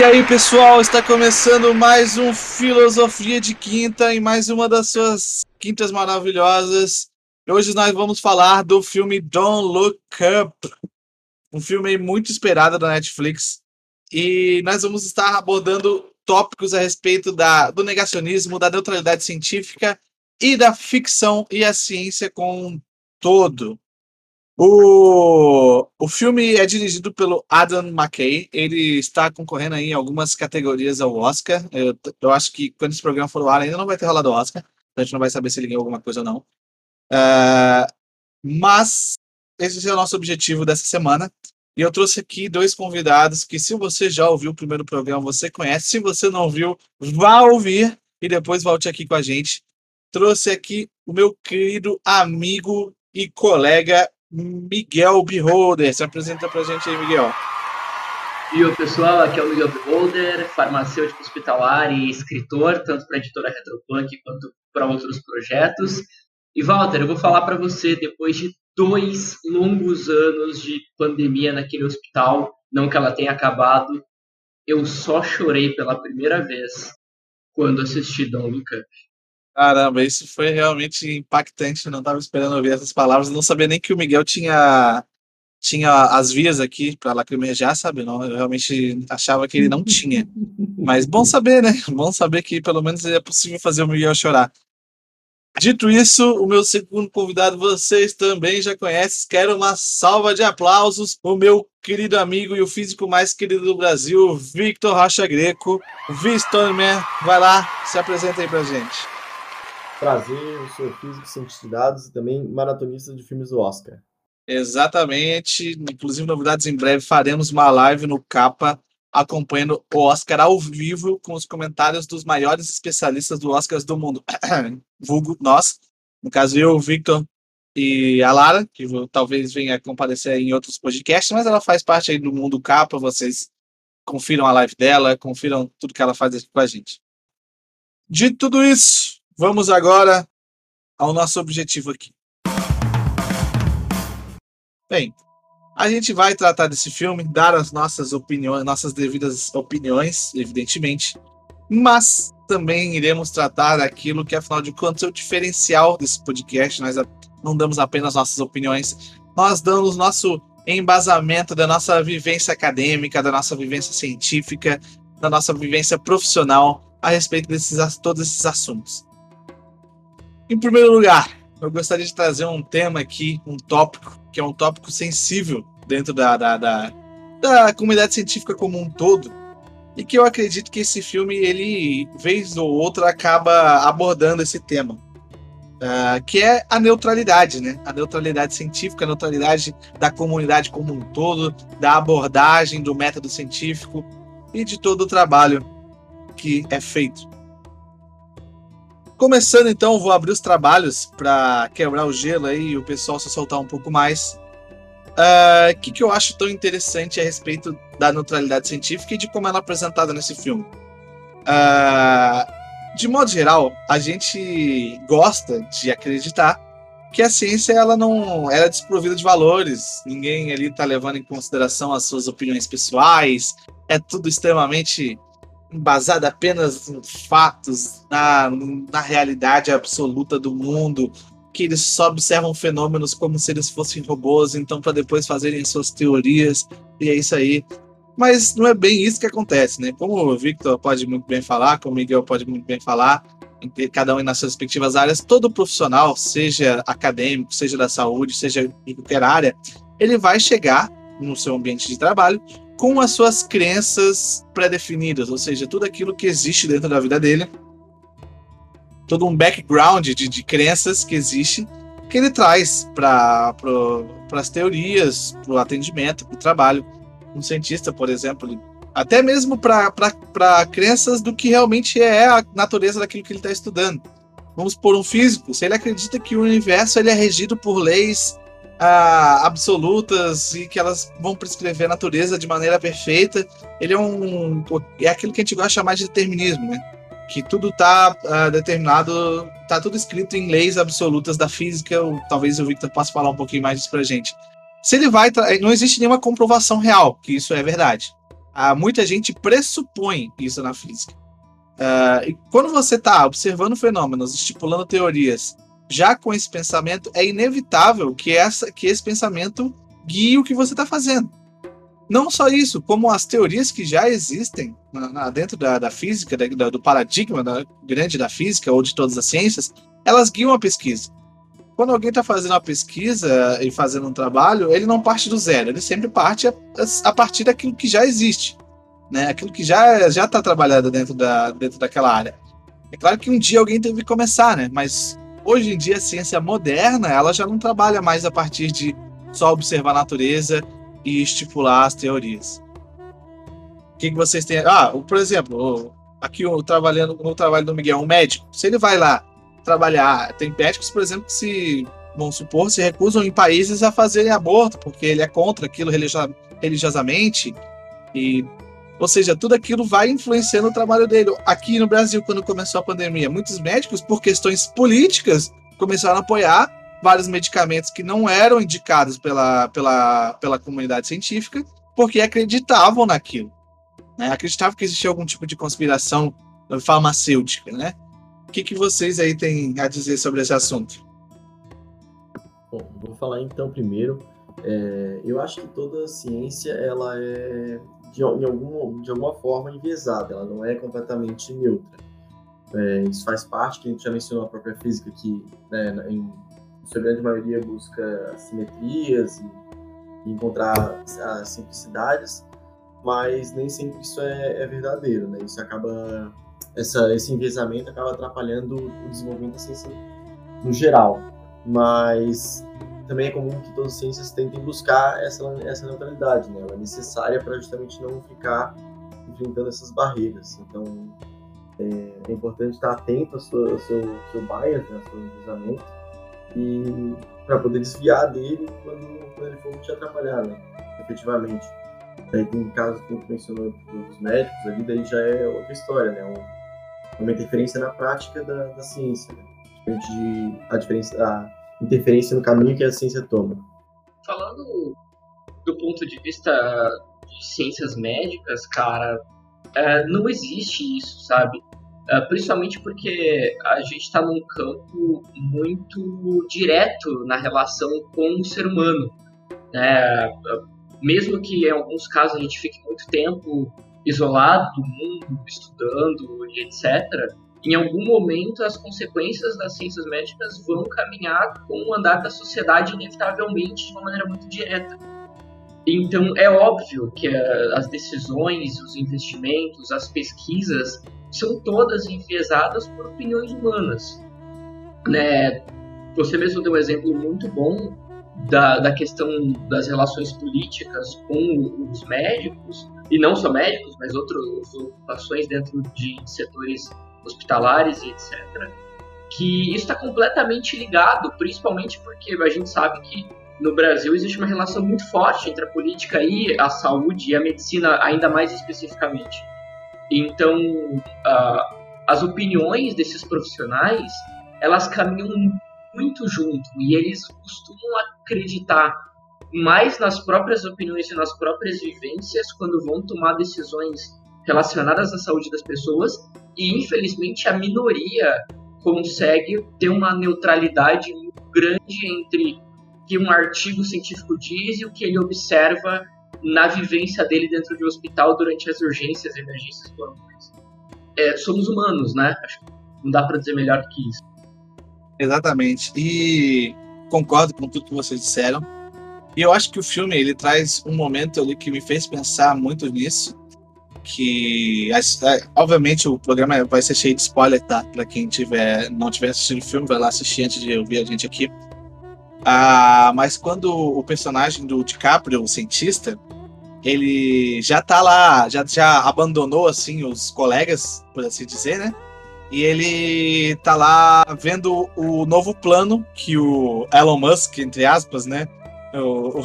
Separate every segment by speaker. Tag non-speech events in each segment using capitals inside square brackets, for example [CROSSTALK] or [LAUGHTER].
Speaker 1: E aí, pessoal, está começando mais um Filosofia de Quinta e mais uma das suas quintas maravilhosas. Hoje nós vamos falar do filme Don't Look Up, um filme muito esperado da Netflix. E nós vamos estar abordando tópicos a respeito da, do negacionismo, da neutralidade científica e da ficção e a ciência como um todo. O, o filme é dirigido pelo Adam McKay. Ele está concorrendo aí em algumas categorias ao Oscar. Eu, eu acho que quando esse programa for ao ar ainda não vai ter rolado o Oscar. A gente não vai saber se ele ganhou alguma coisa ou não. Uh, mas esse é o nosso objetivo dessa semana. E eu trouxe aqui dois convidados que, se você já ouviu o primeiro programa, você conhece. Se você não ouviu, vá ouvir e depois volte aqui com a gente. Trouxe aqui o meu querido amigo e colega Miguel Beholder. Se apresenta pra gente aí, Miguel.
Speaker 2: E o pessoal, aqui é o Miguel Beholder, farmacêutico hospitalar e escritor, tanto para a editora Retropunk quanto para outros projetos. E Walter, eu vou falar para você, depois de dois longos anos de pandemia naquele hospital, não que ela tenha acabado, eu só chorei pela primeira vez quando assisti Don't Look Up.
Speaker 1: Caramba, isso foi realmente impactante. Eu não estava esperando ouvir essas palavras. não sabia nem que o Miguel tinha tinha as vias aqui para lacrimejar, sabe? Não, eu realmente achava que ele não tinha. Mas bom saber, né? [LAUGHS] Bom saber que pelo menos é possível fazer o Miguel chorar. Dito isso, o meu segundo convidado vocês também já conhecem. Quero uma salva de aplausos. O meu querido amigo e o físico mais querido do Brasil, Victor Rocha Greco. Vistorman, vai lá, se apresenta aí pra gente.
Speaker 3: Prazer, eu sou físico, cientista de dados e também maratonista de filmes do Oscar.
Speaker 1: Exatamente. Inclusive, novidades em breve, faremos uma live no Capa acompanhando o Oscar ao vivo com os comentários dos maiores especialistas do Oscars do mundo. [COUGHS] Vulgo nós, no caso eu, o Victor e a Lara, que talvez venha comparecer em outros podcasts, mas ela faz parte aí do mundo capa, vocês confiram a live dela, confiram tudo que ela faz aqui com a gente. De tudo isso, vamos agora ao nosso objetivo aqui. Bem, a gente vai tratar desse filme, dar as nossas opiniões, nossas devidas opiniões, evidentemente, mas também iremos tratar daquilo que, afinal de contas, é o diferencial desse podcast. Nós não damos apenas nossas opiniões, nós damos nosso embasamento da nossa vivência acadêmica, da nossa vivência científica, da nossa vivência profissional a respeito desses todos esses assuntos. Em primeiro lugar, eu gostaria de trazer um tema aqui, um tópico, que é um tópico sensível dentro da, da, da, da comunidade científica como um todo, e que eu acredito que esse filme, ele, vez ou outra, acaba abordando esse tema. Uh, que é a neutralidade, né? A neutralidade científica, a neutralidade da comunidade como um todo, da abordagem do método científico e de todo o trabalho que é feito. Começando então, vou abrir os trabalhos para quebrar o gelo aí e o pessoal se soltar um pouco mais. O uh, ah, que, que eu acho tão interessante a respeito da neutralidade científica e de como ela é apresentada nesse filme? Uh, de modo geral, a gente gosta de acreditar que a ciência ela não ela é desprovida de valores, ninguém ali está levando em consideração as suas opiniões pessoais, é tudo extremamente embasado apenas em fatos, na, na realidade absoluta do mundo, que eles só observam fenômenos como se eles fossem robôs, então para depois fazerem suas teorias, e é isso aí. Mas não é bem isso que acontece, né? Como o Victor pode muito bem falar, como o Miguel pode muito bem falar, cada um nas suas respectivas áreas, todo profissional, seja acadêmico, seja da saúde, seja em qualquer área, ele vai chegar no seu ambiente de trabalho com as suas crenças pré-definidas, ou seja, tudo aquilo que existe dentro da vida dele todo um background de, de crenças que existe que ele traz para as teorias, para o atendimento, para o trabalho. Um cientista, por exemplo, até mesmo para crenças do que realmente é a natureza daquilo que ele está estudando. Vamos por um físico, se ele acredita que o universo ele é regido por leis ah, absolutas e que elas vão prescrever a natureza de maneira perfeita, ele é um é aquilo que a gente gosta de chamar de determinismo, né? que tudo está ah, determinado, está tudo escrito em leis absolutas da física. Ou, talvez o Victor possa falar um pouquinho mais disso para gente. Se ele vai, não existe nenhuma comprovação real que isso é verdade. Ah, muita gente pressupõe isso na física. Uh, e quando você está observando fenômenos, estipulando teorias, já com esse pensamento, é inevitável que, essa, que esse pensamento guie o que você está fazendo. Não só isso, como as teorias que já existem na, na, dentro da, da física, da, do paradigma da, grande da física ou de todas as ciências, elas guiam a pesquisa. Quando alguém está fazendo uma pesquisa e fazendo um trabalho, ele não parte do zero, ele sempre parte a, a partir daquilo que já existe né? Aquilo que já já está trabalhado dentro da dentro daquela área. É claro que um dia alguém teve que começar, né? Mas hoje em dia a ciência moderna ela já não trabalha mais a partir de só observar a natureza e estipular as teorias. O que, que vocês têm? Ah, por exemplo, aqui o trabalhando no trabalho do Miguel, um médico. Se ele vai lá trabalhar, tem médicos, por exemplo, que se vamos supor se recusam em países a fazerem aborto porque ele é contra aquilo religiosamente e ou seja, tudo aquilo vai influenciando o trabalho dele. Aqui no Brasil, quando começou a pandemia, muitos médicos, por questões políticas, começaram a apoiar vários medicamentos que não eram indicados pela, pela, pela comunidade científica, porque acreditavam naquilo. Né? Acreditavam que existia algum tipo de conspiração farmacêutica. Né? O que, que vocês aí têm a dizer sobre esse assunto?
Speaker 3: Bom, vou falar então primeiro. É, eu acho que toda ciência ela é de, em algum, de alguma forma enviesada, ela não é completamente neutra. É, isso faz parte, que a gente já mencionou a própria física, que né, em sua grande maioria busca simetrias e, e encontrar as simplicidades, mas nem sempre isso é, é verdadeiro, né? Isso acaba, essa, esse enviesamento acaba atrapalhando o desenvolvimento da ciência no geral. Mas também é comum que todas as ciências tentem buscar essa, essa neutralidade, né? Ela é necessária para justamente não ficar enfrentando essas barreiras. Então, é, é importante estar atento ao seu, ao seu, seu bias, né, ao seu envisamento, e para poder desviar dele quando, quando ele for te atrapalhar, né? Efetivamente. Daí tem casos que mencionou dos médicos ali, daí já é outra história, né? Uma, uma interferência na prática da, da ciência, né? Diferente de a diferença, a, interferência no caminho que a ciência toma.
Speaker 2: Falando do ponto de vista de ciências médicas, cara, é, não existe isso, sabe? É, principalmente porque a gente está num campo muito direto na relação com o ser humano. Né? Mesmo que em alguns casos a gente fique muito tempo isolado do mundo, estudando e etc., em algum momento as consequências das ciências médicas vão caminhar com o andar da sociedade inevitavelmente de uma maneira muito direta. Então é óbvio que eh, as decisões, os investimentos, as pesquisas são todas enviesadas por opiniões humanas. Né? Você mesmo deu um exemplo muito bom da, da questão das relações políticas com os médicos, e não só médicos, mas outras ocupações dentro de setores hospitalares e etc. Que isso está completamente ligado, principalmente porque a gente sabe que no Brasil existe uma relação muito forte entre a política e a saúde e a medicina, ainda mais especificamente. Então, uh, as opiniões desses profissionais elas caminham muito junto e eles costumam acreditar mais nas próprias opiniões e nas próprias vivências quando vão tomar decisões relacionadas à saúde das pessoas e infelizmente a minoria consegue ter uma neutralidade muito grande entre o que um artigo científico diz e o que ele observa na vivência dele dentro de um hospital durante as urgências e emergências normais. É, somos humanos, né? Acho que não dá para dizer melhor do que isso.
Speaker 1: Exatamente. E concordo com tudo que vocês disseram. E eu acho que o filme ele traz um momento ali que me fez pensar muito nisso, que é, obviamente o programa vai ser cheio de spoiler, tá? Para quem tiver não tiver assistido o filme, vai lá assistir antes de ouvir a gente aqui. Ah, mas quando o personagem do DiCaprio, o cientista, ele já tá lá, já, já abandonou assim os colegas, por assim dizer, né? E ele tá lá vendo o novo plano que o Elon Musk, entre aspas, né? O,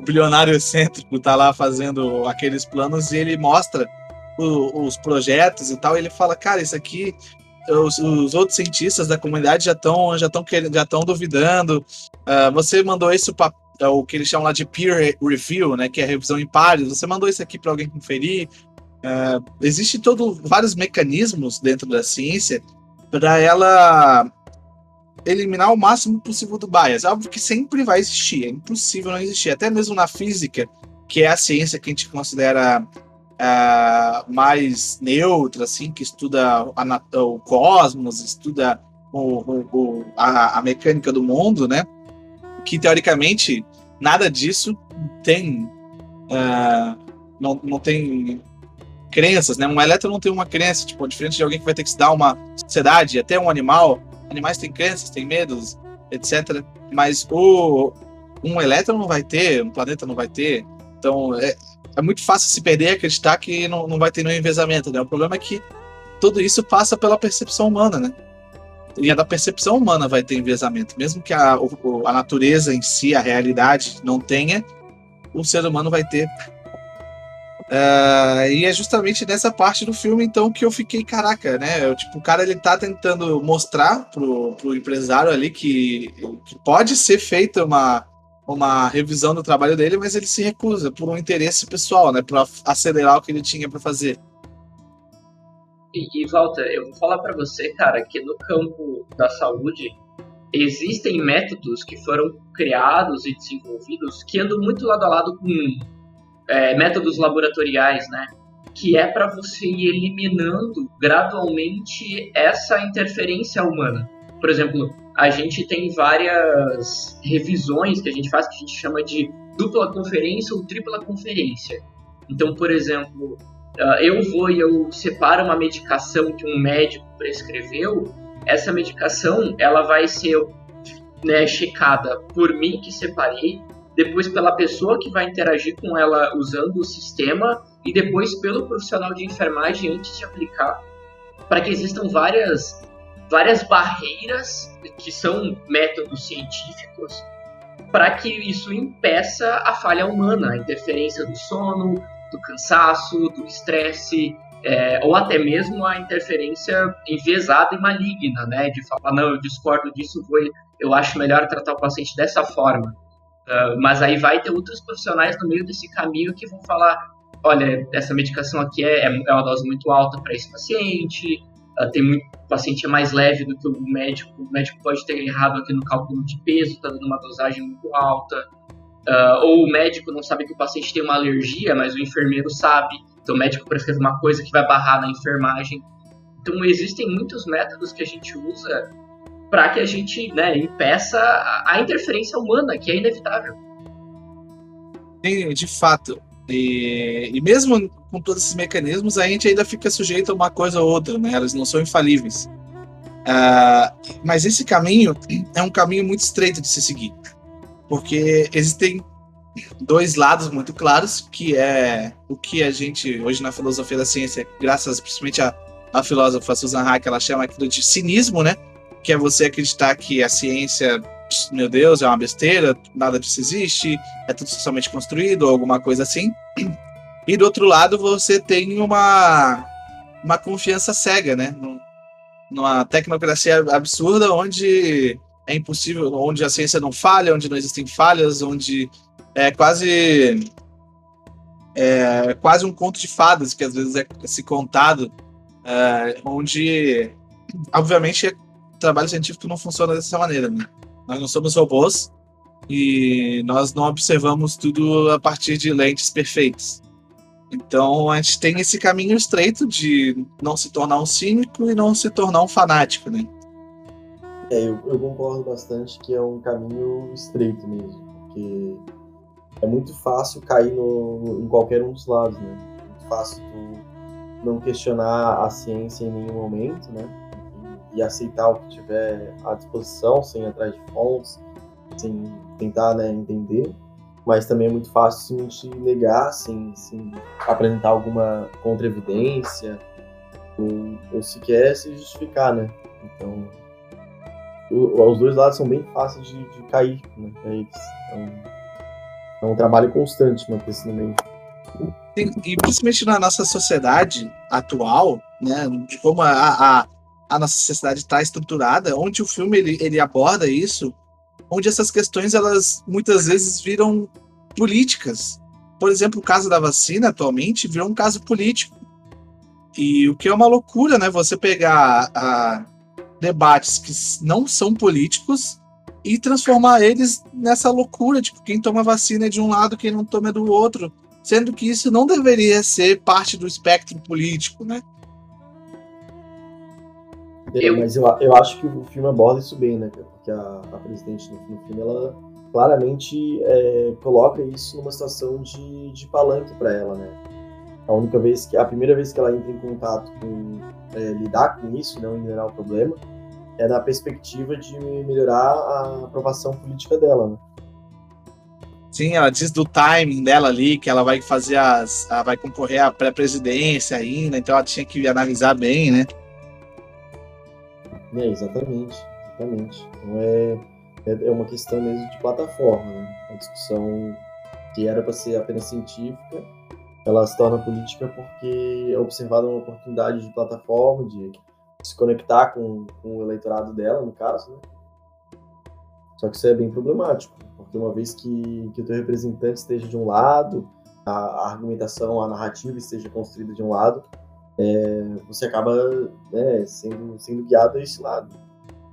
Speaker 1: bilionário excêntrico tá lá fazendo aqueles planos e ele mostra o, os projetos e tal. E ele fala, cara, isso aqui os, os, outros cientistas da comunidade já estão já estão já estão duvidando. Uh, você mandou isso para é o que eles chamam lá de peer review, né, que é revisão em pares. Você mandou isso aqui para alguém conferir. Uh, existe todo vários mecanismos dentro da ciência para ela eliminar o máximo possível do bias. É óbvio que sempre vai existir, é impossível não existir. Até mesmo na física, que é a ciência que a gente considera uh, mais neutra, assim, que estuda a, o cosmos, estuda o, o, a, a, mecânica do mundo, né? Que teoricamente nada disso tem. Uh, não, não tem crenças, né? Um elétron não tem uma crença, tipo, diferente de alguém que vai ter que dar uma sociedade, até um animal. Animais têm crenças, têm medos, etc. Mas o um elétron não vai ter, um planeta não vai ter. Então é, é muito fácil se perder e acreditar que não, não vai ter nenhum envezamento, né? O problema é que tudo isso passa pela percepção humana, né? E a da percepção humana vai ter envezamento. Mesmo que a, a natureza em si, a realidade, não tenha, o ser humano vai ter Uh, e é justamente nessa parte do filme, então, que eu fiquei, caraca, né? Eu, tipo, o cara ele tá tentando mostrar pro, pro empresário ali que, que pode ser feita uma, uma revisão do trabalho dele, mas ele se recusa por um interesse pessoal, né? Para acelerar o que ele tinha para fazer.
Speaker 2: E, e Walter, eu vou falar para você, cara, que no campo da saúde existem métodos que foram criados e desenvolvidos que andam muito lado a lado com é, métodos laboratoriais, né? Que é para você ir eliminando gradualmente essa interferência humana. Por exemplo, a gente tem várias revisões que a gente faz que a gente chama de dupla conferência ou tripla conferência. Então, por exemplo, ah, eu vou e eu separo uma medicação que um médico prescreveu, essa medicação ela vai ser né, checada por mim que separei, depois pela pessoa que vai interagir com ela usando o sistema e depois pelo profissional de enfermagem antes de aplicar, para que existam várias várias barreiras que são métodos científicos para que isso impeça a falha humana, a interferência do sono, do cansaço, do estresse, é, ou até mesmo a interferência enviesada e maligna, né? De falar, não, eu discordo disso, vou, eu acho melhor tratar o paciente dessa forma. Uh, mas aí vai ter outros profissionais no meio desse caminho que vão falar: olha, essa medicação aqui é, é uma dose muito alta para esse paciente, uh, tem muito, o paciente é mais leve do que o médico, o médico pode ter errado aqui no cálculo de peso, está dando uma dosagem muito alta. Uh, ou o médico não sabe que o paciente tem uma alergia, mas o enfermeiro sabe, então o médico prescreve uma coisa que vai barrar na enfermagem. Então existem muitos métodos que a gente usa para que a gente né, impeça a interferência humana, que é inevitável.
Speaker 1: De fato. E, e, mesmo com todos esses mecanismos, a gente ainda fica sujeito a uma coisa ou outra, né? Elas não são infalíveis. Uh, mas esse caminho é um caminho muito estreito de se seguir, porque existem dois lados muito claros, que é o que a gente hoje na filosofia da ciência, graças principalmente à filósofa Susan Hack, ela chama aquilo de cinismo, né? Que é você acreditar que a ciência, meu Deus, é uma besteira, nada disso existe, é tudo socialmente construído, ou alguma coisa assim. E do outro lado, você tem uma, uma confiança cega, né? Numa tecnocracia absurda onde é impossível, onde a ciência não falha, onde não existem falhas, onde é quase é quase um conto de fadas que às vezes é se contado, é, onde obviamente trabalho científico não funciona dessa maneira, né? Nós não somos robôs e nós não observamos tudo a partir de lentes perfeitas. Então a gente tem esse caminho estreito de não se tornar um cínico e não se tornar um fanático, né?
Speaker 3: É, eu, eu concordo bastante que é um caminho estreito mesmo, porque é muito fácil cair no, em qualquer um dos lados, né? É muito fácil tu não questionar a ciência em nenhum momento, né? E aceitar o que tiver à disposição, sem ir atrás de fontes, sem tentar né, entender. Mas também é muito fácil simplesmente negar, sem, apresentar alguma contra-evidência, ou, ou sequer se justificar, né? Então, o, os dois lados são bem fáceis de, de cair, né? É, então, é um trabalho constante manter esse no meio.
Speaker 1: E principalmente na nossa sociedade atual, né, de como a, a, a nossa sociedade está estruturada, onde o filme ele, ele aborda isso onde essas questões elas muitas vezes viram políticas. Por exemplo, o caso da vacina atualmente virou um caso político. E o que é uma loucura, né? Você pegar a, debates que não são políticos e transformar eles nessa loucura, tipo, quem toma vacina é de um lado, quem não toma é do outro, sendo que isso não deveria ser parte do espectro político, né?
Speaker 3: Eu... Mas eu, eu acho que o filme aborda isso bem, né? Porque a, a presidente no, no filme, ela claramente é, coloca isso numa situação de, de palanque para ela, né? A única vez que, a primeira vez que ela entra em contato com é, lidar com isso, não ignorar o problema, é na perspectiva de melhorar a aprovação política dela, né?
Speaker 1: Sim, ela diz do timing dela ali, que ela vai fazer as. Ela vai concorrer à pré-presidência ainda, então ela tinha que analisar bem, né?
Speaker 3: É, exatamente, exatamente. Então é, é, é uma questão mesmo de plataforma, né? Uma discussão que era para ser apenas científica, ela se torna política porque é observada uma oportunidade de plataforma, de se conectar com, com o eleitorado dela, no caso, né? Só que isso é bem problemático, porque uma vez que, que o teu representante esteja de um lado, a, a argumentação, a narrativa esteja construída de um lado, é, você acaba né, sendo, sendo guiado a esse lado.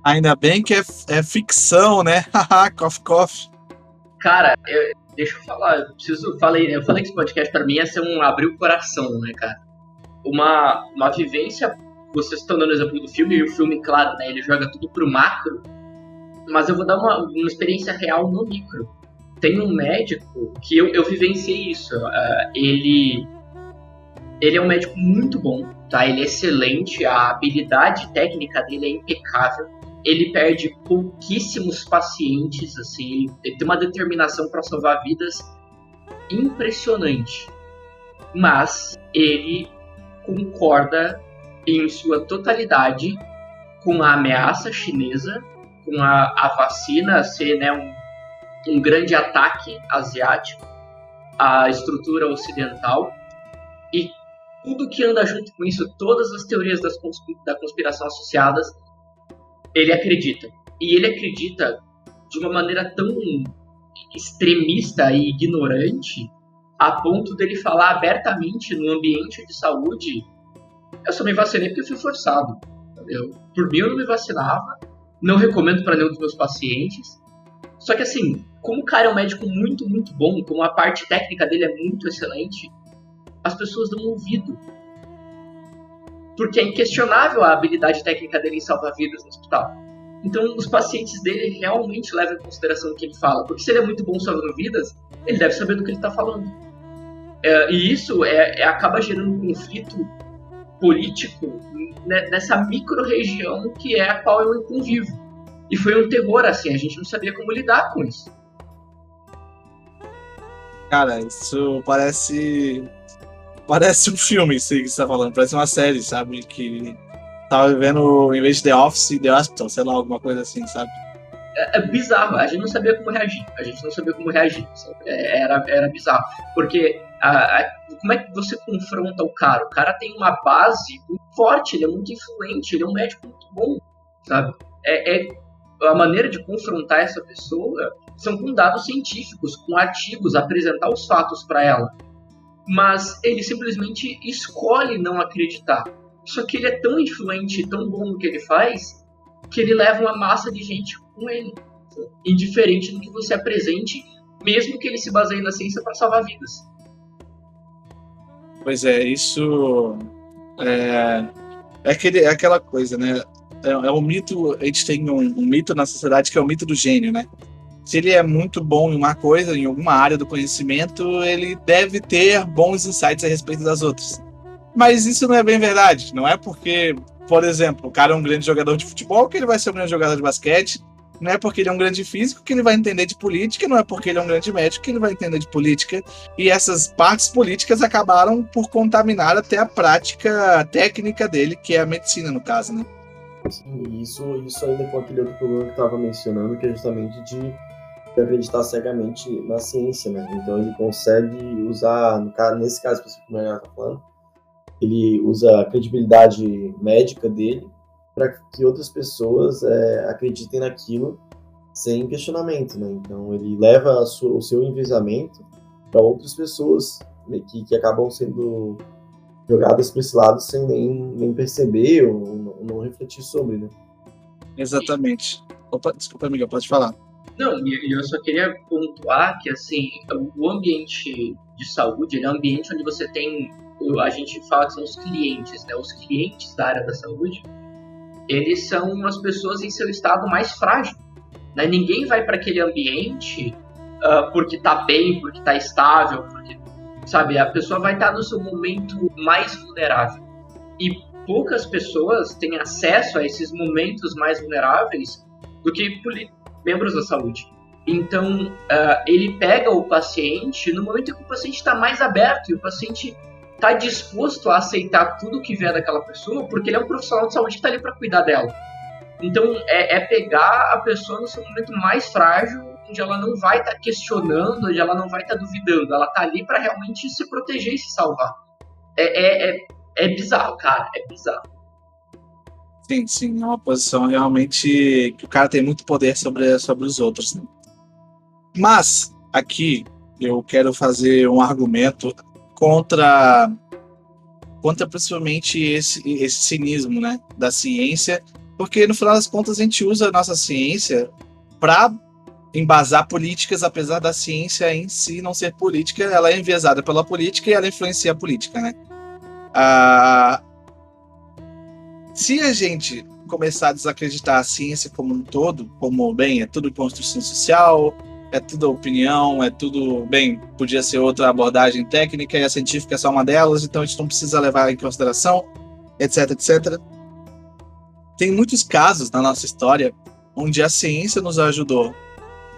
Speaker 1: Ainda bem que é, é ficção, né? [LAUGHS] Haha, cough, cough.
Speaker 2: Cara, eu, deixa eu falar, eu preciso, falei, eu falei que esse podcast para mim ia ser um abrir o coração, né, cara? Uma, uma vivência, vocês estão dando o exemplo do filme, e o filme, claro, né, ele joga tudo pro macro, mas eu vou dar uma, uma experiência real no micro. Tem um médico que eu, eu vivenciei isso, uh, ele ele é um médico muito bom, tá? Ele é excelente, a habilidade técnica dele é impecável. Ele perde pouquíssimos pacientes, assim, ele tem uma determinação para salvar vidas impressionante. Mas ele concorda em sua totalidade com a ameaça chinesa, com a, a vacina ser né, um, um grande ataque asiático à estrutura ocidental e tudo que anda junto com isso, todas as teorias das da conspiração associadas, ele acredita. E ele acredita de uma maneira tão extremista e ignorante, a ponto dele falar abertamente no ambiente de saúde: eu só me vacinei porque fui forçado. Eu, por mim, eu não me vacinava, não recomendo para nenhum dos meus pacientes. Só que, assim, como o cara é um médico muito, muito bom, como a parte técnica dele é muito excelente, as pessoas dão ouvido. Porque é inquestionável a habilidade técnica dele em salvar vidas no hospital. Então, os pacientes dele realmente levam em consideração o que ele fala. Porque se ele é muito bom salvando vidas, ele deve saber do que ele está falando. É, e isso é, é, acaba gerando um conflito político nessa micro-região que é a qual eu convivo. E foi um terror, assim, a gente não sabia como lidar com isso.
Speaker 1: Cara, isso parece Parece um filme isso que você tá falando, parece uma série, sabe? Que tava vivendo, em vez de The Office, The Hospital, sei lá, alguma coisa assim, sabe?
Speaker 2: É, é bizarro, a gente não sabia como reagir, a gente não sabia como reagir, é, era, era bizarro, porque a, a, como é que você confronta o cara? O cara tem uma base muito forte, ele é muito influente, ele é um médico muito bom, sabe? É, é a maneira de confrontar essa pessoa são com dados científicos, com artigos, apresentar os fatos para ela mas ele simplesmente escolhe não acreditar. Só que ele é tão influente, tão bom no que ele faz, que ele leva uma massa de gente com ele. Indiferente do que você apresente, mesmo que ele se baseie na ciência para salvar vidas.
Speaker 1: Pois é, isso é, é, aquele, é aquela coisa, né? É, é um mito, a gente tem um, um mito na sociedade que é o mito do gênio, né? Se ele é muito bom em uma coisa, em alguma área do conhecimento, ele deve ter bons insights a respeito das outras. Mas isso não é bem verdade. Não é porque, por exemplo, o cara é um grande jogador de futebol que ele vai ser um grande jogador de basquete. Não é porque ele é um grande físico que ele vai entender de política, não é porque ele é um grande médico que ele vai entender de política. E essas partes políticas acabaram por contaminar até a prática técnica dele, que é a medicina, no caso, né?
Speaker 3: Sim, isso, isso ainda aquele outro problema que eu estava mencionando, que é justamente de acreditar cegamente na ciência, né? Então ele consegue usar, no caso, nesse caso específico que o Renato está falando, ele usa a credibilidade médica dele para que outras pessoas é, acreditem naquilo sem questionamento, né? Então ele leva sua, o seu enviesamento para outras pessoas que, que acabam sendo jogadas para esse lado sem nem, nem perceber ou não, não refletir sobre, né?
Speaker 1: Exatamente. Opa, desculpa, amiga, pode falar.
Speaker 2: Não, eu só queria pontuar que assim, o ambiente de saúde é um ambiente onde você tem, a gente fala que são os clientes, né? Os clientes da área da saúde, eles são as pessoas em seu estado mais frágil. Né? Ninguém vai para aquele ambiente uh, porque está bem, porque está estável, porque, sabe, a pessoa vai estar tá no seu momento mais vulnerável. E poucas pessoas têm acesso a esses momentos mais vulneráveis do que membros da saúde. Então, uh, ele pega o paciente no momento que o paciente está mais aberto e o paciente está disposto a aceitar tudo que vier daquela pessoa, porque ele é um profissional de saúde que está ali para cuidar dela. Então, é, é, pegar a pessoa no seu momento mais frágil, onde ela não vai estar tá questionando, onde ela não vai estar tá duvidando, ela está ali para realmente se proteger e se salvar. É, é, é, é bizarro, cara, é bizarro.
Speaker 1: Sim, sim, é uma posição realmente que o cara tem muito poder sobre, sobre os outros. Né? Mas, aqui, eu quero fazer um argumento contra contra principalmente esse, esse cinismo né, da ciência, porque no final das contas a gente usa a nossa ciência para embasar políticas, apesar da ciência em si não ser política, ela é enviesada pela política e ela influencia a política, né? Ah, se a gente começar a desacreditar a ciência como um todo, como, bem, é tudo construção social, é tudo opinião, é tudo, bem, podia ser outra abordagem técnica e a científica é só uma delas, então a gente não precisa levar em consideração, etc, etc. Tem muitos casos na nossa história onde a ciência nos ajudou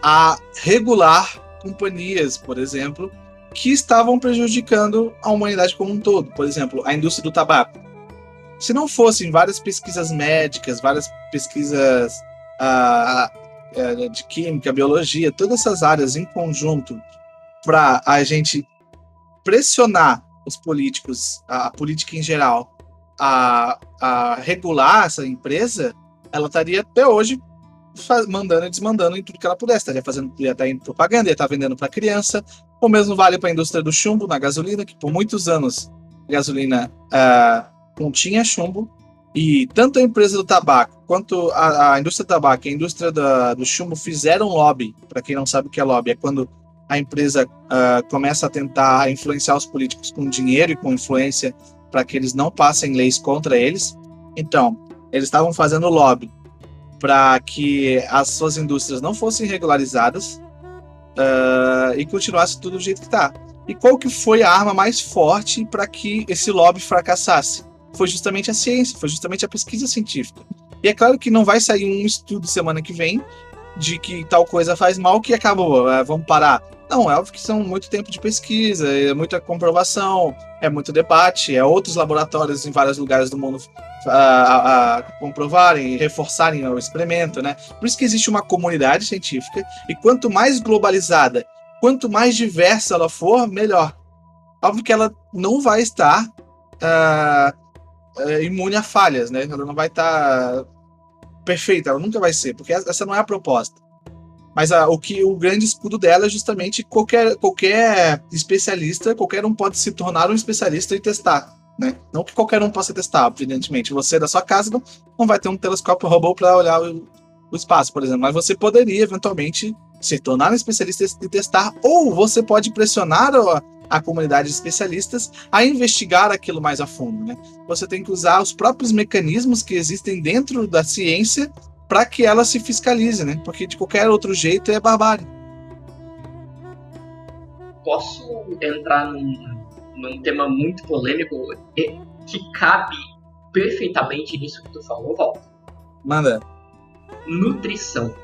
Speaker 1: a regular companhias, por exemplo, que estavam prejudicando a humanidade como um todo. Por exemplo, a indústria do tabaco se não fossem várias pesquisas médicas, várias pesquisas ah, é, de química, biologia, todas essas áreas em conjunto, para a gente pressionar os políticos, a, política em geral, a, a regular essa empresa, ela estaria até hoje mandando e desmandando em tudo que ela pudesse. Estaria fazendo, ia estar em propaganda, ia estar vendendo para criança. O mesmo vale para a indústria do chumbo, na gasolina, que por muitos anos a gasolina uh, continha chumbo e tanto a empresa do tabaco quanto a, a indústria do tabaco e a indústria da, do chumbo fizeram lobby. Para quem não sabe o que é lobby, é quando a empresa uh, começa a tentar influenciar os políticos com dinheiro e com influência para que eles não passem leis contra eles. Então, eles estavam fazendo lobby para que as suas indústrias não fossem regularizadas uh, e continuasse tudo do jeito que está. E qual que foi a arma mais forte para que esse lobby fracassasse? Foi justamente a ciência, foi justamente a pesquisa científica. E é claro que não vai sair um estudo semana que vem de que tal coisa faz mal que acabou, é, vamos parar. Não, é óbvio que são muito tempo de pesquisa, é muita comprovação, é muito debate, é outros laboratórios em vários lugares do mundo a, a, a comprovarem, reforçarem o experimento, né? Por isso que existe uma comunidade científica e quanto mais globalizada, quanto mais diversa ela for, melhor. Óbvio que ela não vai estar uh, é, imune a falhas, né? Ela não vai estar tá perfeita, ela nunca vai ser, porque essa não é a proposta. Mas a, o que o grande escudo dela é justamente qualquer, qualquer especialista, qualquer um pode se tornar um especialista e testar. Né? Não que qualquer um possa testar, evidentemente. Você da sua casa não, não vai ter um telescópio robô para olhar o, o, espaço, por exemplo. Mas você poderia eventualmente se tornar um especialista e testar, ou você pode pressionar a, a comunidade de especialistas a investigar aquilo mais a fundo. Né? Você tem que usar os próprios mecanismos que existem dentro da ciência para que ela se fiscalize, né? porque de qualquer outro jeito é barbárie.
Speaker 2: Posso entrar num, num tema muito polêmico que cabe perfeitamente nisso que tu falou, Walter?
Speaker 1: Manda.
Speaker 2: Nutrição.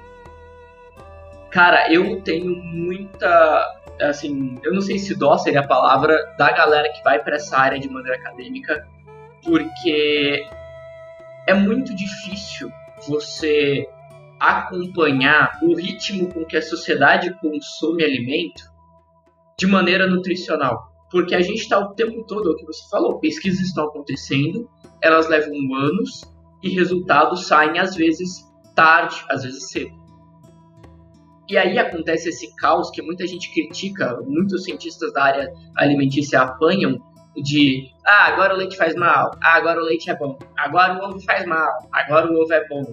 Speaker 2: Cara, eu tenho muita assim, eu não sei se dó seria a palavra da galera que vai para essa área de maneira acadêmica, porque é muito difícil você acompanhar o ritmo com que a sociedade consome alimento de maneira nutricional. Porque a gente está o tempo todo, é o que você falou, pesquisas estão acontecendo, elas levam anos e resultados saem às vezes tarde, às vezes cedo. E aí acontece esse caos que muita gente critica, muitos cientistas da área alimentícia apanham de ah, agora o leite faz mal, ah, agora o leite é bom, agora o ovo faz mal, agora o ovo é bom.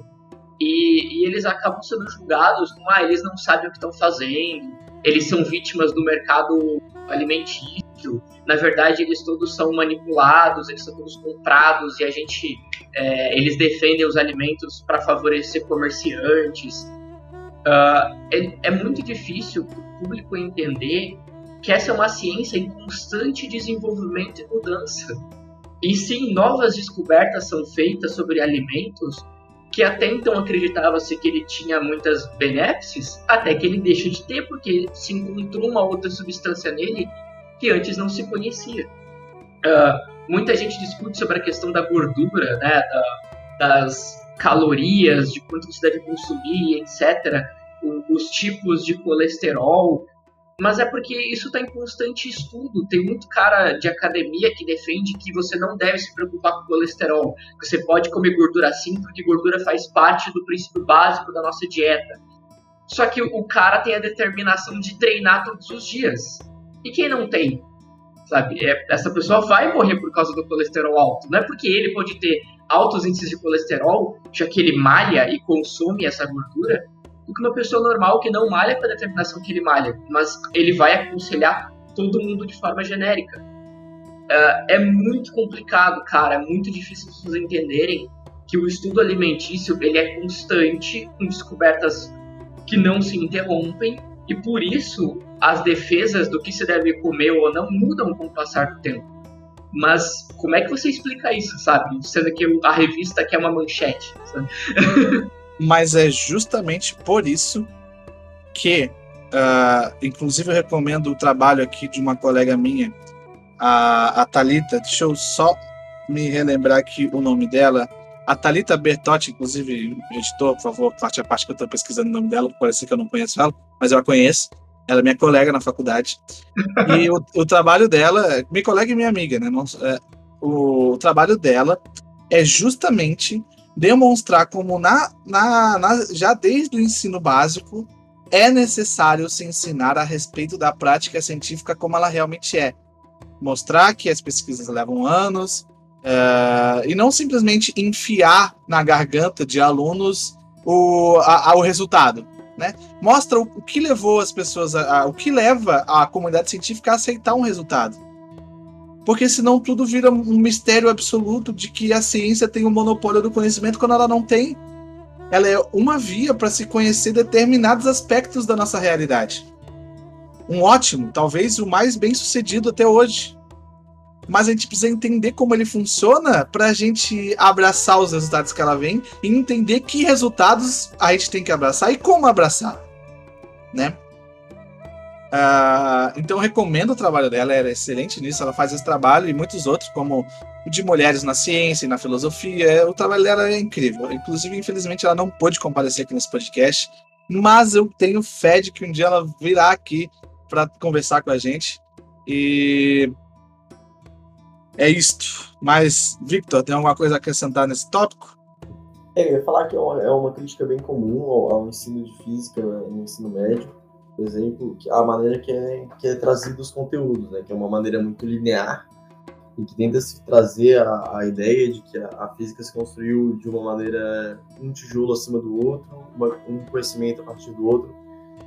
Speaker 2: E, e eles acabam sendo julgados como ah, eles não sabem o que estão fazendo, eles são vítimas do mercado alimentício, na verdade eles todos são manipulados, eles são todos comprados e a gente é, eles defendem os alimentos para favorecer comerciantes. Uh, é, é muito difícil para o público entender que essa é uma ciência em constante desenvolvimento e mudança. E sim, novas descobertas são feitas sobre alimentos que até então acreditava-se que ele tinha muitas benéfices, até que ele deixa de ter, porque se encontrou uma outra substância nele que antes não se conhecia. Uh, muita gente discute sobre a questão da gordura, né, da, das calorias, de quanto você deve consumir, etc. Os tipos de colesterol, mas é porque isso está em constante estudo. Tem muito cara de academia que defende que você não deve se preocupar com colesterol, que você pode comer gordura sim, porque gordura faz parte do princípio básico da nossa dieta. Só que o cara tem a determinação de treinar todos os dias. E quem não tem? Sabe? É, essa pessoa vai morrer por causa do colesterol alto. Não é porque ele pode ter altos índices de colesterol, já que ele malha e consome essa gordura, do que uma pessoa normal que não malha com a determinação que ele malha, mas ele vai aconselhar todo mundo de forma genérica. Uh, é muito complicado, cara, é muito difícil as entenderem que o estudo alimentício ele é constante, com descobertas que não se interrompem, e por isso as defesas do que se deve comer ou não mudam com o passar do tempo. Mas como é que você explica isso, sabe? Sendo que a revista quer uma manchete, sabe? [LAUGHS]
Speaker 1: Mas é justamente por isso que, uh, inclusive, eu recomendo o trabalho aqui de uma colega minha, a, a Thalita. Deixa eu só me relembrar aqui o nome dela. A Thalita Bertotti, inclusive, editor, por favor, parte a parte que eu estou pesquisando o nome dela, parece que eu não conheço ela, mas eu a conheço. Ela é minha colega na faculdade. e o, o, trabalho dela, minha colega e minha amiga, né? É, o, o trabalho dela é justamente demonstrar como na, na, na, já desde o ensino básico é necessário se ensinar a respeito da prática científica como ela realmente é. Mostrar que as pesquisas levam anos uh, e não simplesmente enfiar na garganta de alunos o, a, a, o resultado. Né? Mostra o, o que levou as pessoas, a, a, o que leva a comunidade científica a aceitar um resultado porque senão tudo vira um mistério absoluto de que a ciência tem o um monopólio do conhecimento quando ela não tem. Ela é uma via para se conhecer determinados aspectos da nossa realidade. Um ótimo, talvez o mais bem sucedido até hoje. Mas a gente precisa entender como ele funciona para a gente abraçar os resultados que ela vem e entender que resultados a gente tem que abraçar e como abraçar, né? Uh, então recomendo o trabalho dela, ela é excelente nisso, ela faz esse trabalho e muitos outros, como o de mulheres na ciência e na filosofia. O trabalho dela é incrível. Inclusive, infelizmente, ela não pôde comparecer aqui nesse podcast, mas eu tenho fé de que um dia ela virá aqui para conversar com a gente. E é isto. Mas, Victor, tem alguma coisa a acrescentar nesse tópico?
Speaker 3: É, eu ia falar que é uma, é uma crítica bem comum ao, ao ensino de física no ensino médio por exemplo, a maneira que é, que é trazido os conteúdos, né? que é uma maneira muito linear e que tenta se trazer a, a ideia de que a, a, física se construiu de uma maneira um tijolo acima do outro, uma, um conhecimento a partir do outro,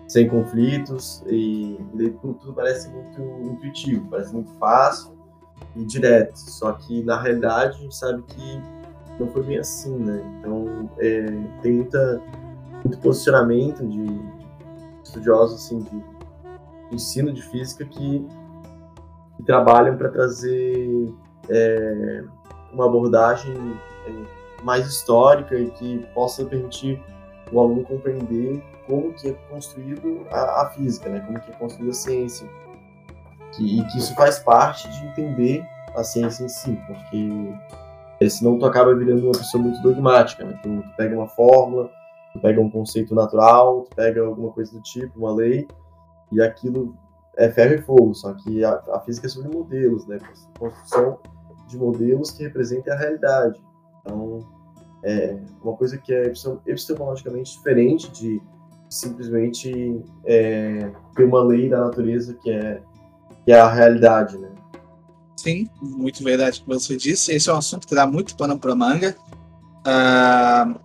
Speaker 3: sem conflitos e, e tudo parece muito intuitivo, parece muito fácil e direto. Só que na realidade a gente sabe que não foi bem assim, né? Então é, tem muita muito posicionamento de, estudiosos assim, de, ensino de física que, que trabalham para trazer é, uma abordagem é, mais histórica e que possa permitir o aluno compreender como que é construído a, a física, né? como que é construída a ciência. Que, e que isso faz parte de entender a ciência em si, porque senão tu acaba virando uma pessoa muito dogmática, né? tu, tu pega uma fórmula, Tu pega um conceito natural, tu pega alguma coisa do tipo, uma lei, e aquilo é ferro e fogo, só que a, a física é sobre modelos, né? Construção de modelos que representem a realidade. Então, é uma coisa que é epistemologicamente diferente de simplesmente é, ter uma lei da natureza que é, que é a realidade, né?
Speaker 1: Sim, muito verdade que você disse. Esse é um assunto que dá muito pano para manga. Uh,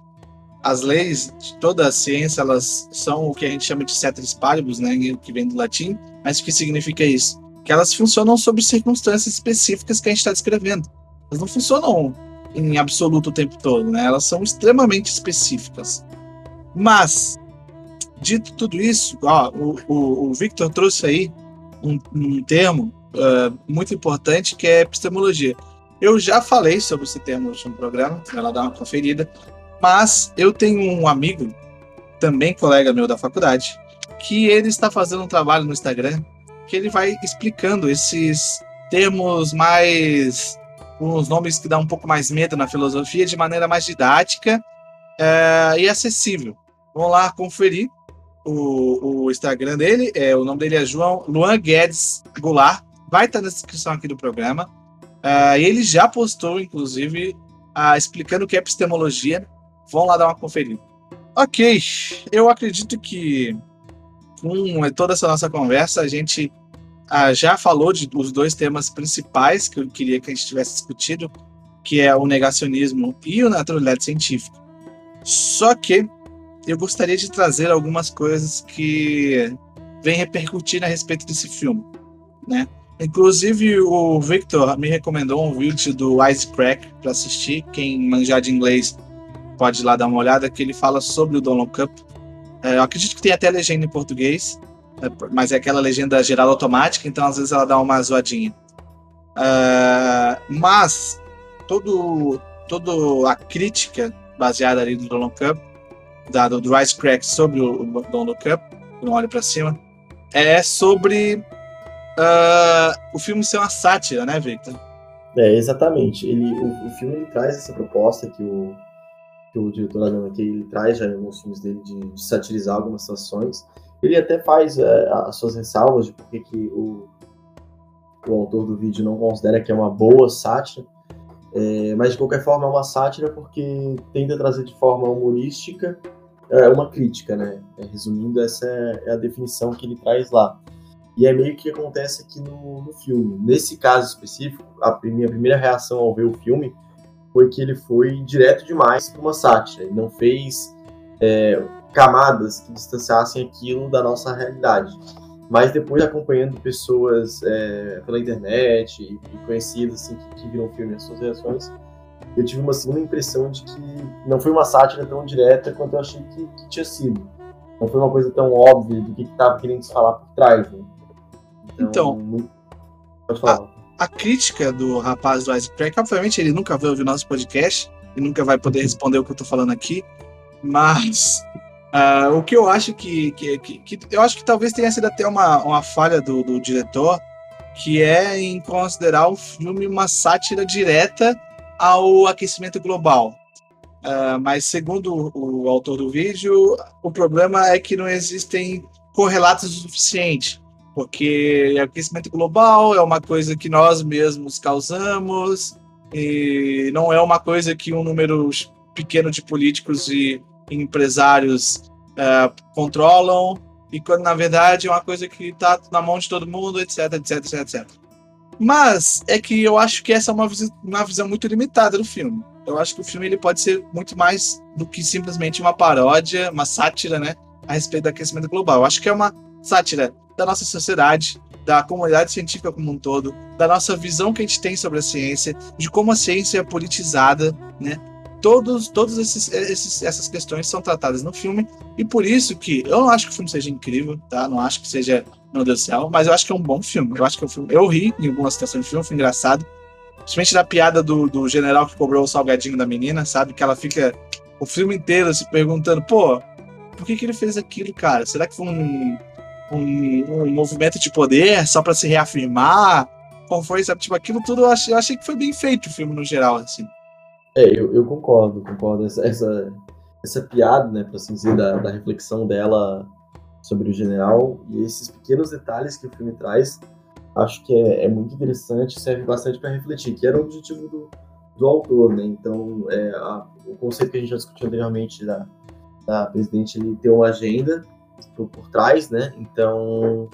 Speaker 1: as leis de toda a ciência, elas são o que a gente chama de ceteris paribus, né, que vem do latim. Mas o que significa isso? Que elas funcionam sob circunstâncias específicas que a gente está descrevendo. Elas não funcionam em absoluto o tempo todo, né? Elas são extremamente específicas. Mas, dito tudo isso, ó, o, o, o Victor trouxe aí um, um termo uh, muito importante que é epistemologia. Eu já falei sobre esse termo no programa, vai lá dar uma conferida, mas eu tenho um amigo, também colega meu da faculdade, que ele está fazendo um trabalho no Instagram que ele vai explicando esses termos mais os nomes que dão um pouco mais medo na filosofia de maneira mais didática é, e acessível. Vamos lá conferir o, o Instagram dele. É, o nome dele é João Luan Guedes Goulart. Vai estar na descrição aqui do programa. Uh, ele já postou, inclusive, uh, explicando o que é epistemologia. Vão lá dar uma conferida. Ok, eu acredito que com toda essa nossa conversa, a gente ah, já falou de, dos dois temas principais que eu queria que a gente tivesse discutido, que é o negacionismo e a naturalidade científica. Só que eu gostaria de trazer algumas coisas que vêm repercutindo a respeito desse filme, né? Inclusive o Victor me recomendou um vídeo do Icecrack para assistir. Quem manjar de inglês pode ir lá dar uma olhada, que ele fala sobre o Donald Cup. É, eu acredito que tem até legenda em português, é, mas é aquela legenda geral automática, então às vezes ela dá uma zoadinha. Uh, mas todo, todo a crítica baseada ali do Donald Cup, da, do Rice Crack sobre o, o Donald Cup, não olho para cima, é sobre uh, o filme ser uma sátira, né, Victor?
Speaker 3: É, exatamente. Ele, o, o filme ele traz essa proposta que o, que o diretor Adam aqui ele traz já em alguns filmes dele de, de satirizar algumas situações ele até faz é, as suas ressalvas de porque que o, o autor do vídeo não considera que é uma boa sátira, é, mas de qualquer forma é uma sátira porque tenta trazer de forma humorística é, uma crítica, né? É, resumindo, essa é, é a definição que ele traz lá. E é meio que acontece aqui no, no filme. Nesse caso específico, a minha primeira reação ao ver o filme foi que ele foi direto demais para uma sátira. Ele não fez é, camadas que distanciassem aquilo da nossa realidade. Mas depois acompanhando pessoas é, pela internet e, conhecidas assim, que, que viram o filme e as suas reações, eu tive uma segunda impressão de que não foi uma sátira tão direta quanto eu achei que, que tinha sido. Não foi uma coisa tão óbvia do que estava querendo se falar por trás. Né?
Speaker 1: Então, então muito... pode falar. A, a, crítica do rapaz do Icecrack, obviamente ele nunca vai ouvir nosso podcast e nunca vai poder responder o que eu estou falando aqui, mas Uh, [LAUGHS] o que eu acho que, que, que, que, Eu acho que talvez tenha sido até uma, uma falha do, do diretor, que é em considerar o filme uma sátira direta ao aquecimento global. Uh, mas, segundo o, autor do vídeo, o problema é que não existem correlatos o suficiente, porque aquecimento global é uma coisa que nós mesmos causamos, e não é uma coisa que um número pequeno de políticos e empresários uh, controlam, e quando na verdade é uma coisa que está na mão de todo mundo, etc, etc, etc, etc. Mas é que eu acho que essa é uma, visão, uma visão muito limitada do filme. Eu acho que o filme ele pode ser muito mais do que simplesmente uma paródia, uma sátira, né, a respeito do aquecimento global. Eu acho que é uma sátira da nossa sociedade, da comunidade científica como um todo, da nossa visão que a gente tem sobre a ciência, de como a ciência é politizada, né? todos, todos esses, esses, essas questões são tratadas no filme e por isso que eu não acho que o filme seja incrível, tá? Não acho que seja meu Deus do céu, mas eu acho que é um bom filme. Eu acho que é um filme. Eu ri em algumas situações do filme, foi engraçado. Principalmente da piada do, do general que cobrou o salgadinho da menina, sabe? Que ela fica o filme inteiro se perguntando, pô, por que, que ele fez aquilo, cara? Será que foi um, um, um movimento de poder só para se reafirmar? Qual foi, sabe? Tipo, aquilo tudo eu achei, eu achei que foi bem feito o filme no geral, assim.
Speaker 3: É, eu, eu concordo, concordo. Essa, essa, essa piada, né, para assim dizer, da, da reflexão dela sobre o general e esses pequenos detalhes que o filme traz, acho que é, é muito interessante, serve bastante para refletir, que era o objetivo do, do autor, né? Então, é, a, o conceito que a gente já discutiu anteriormente da, da presidente ele ter uma agenda por, por trás, né? Então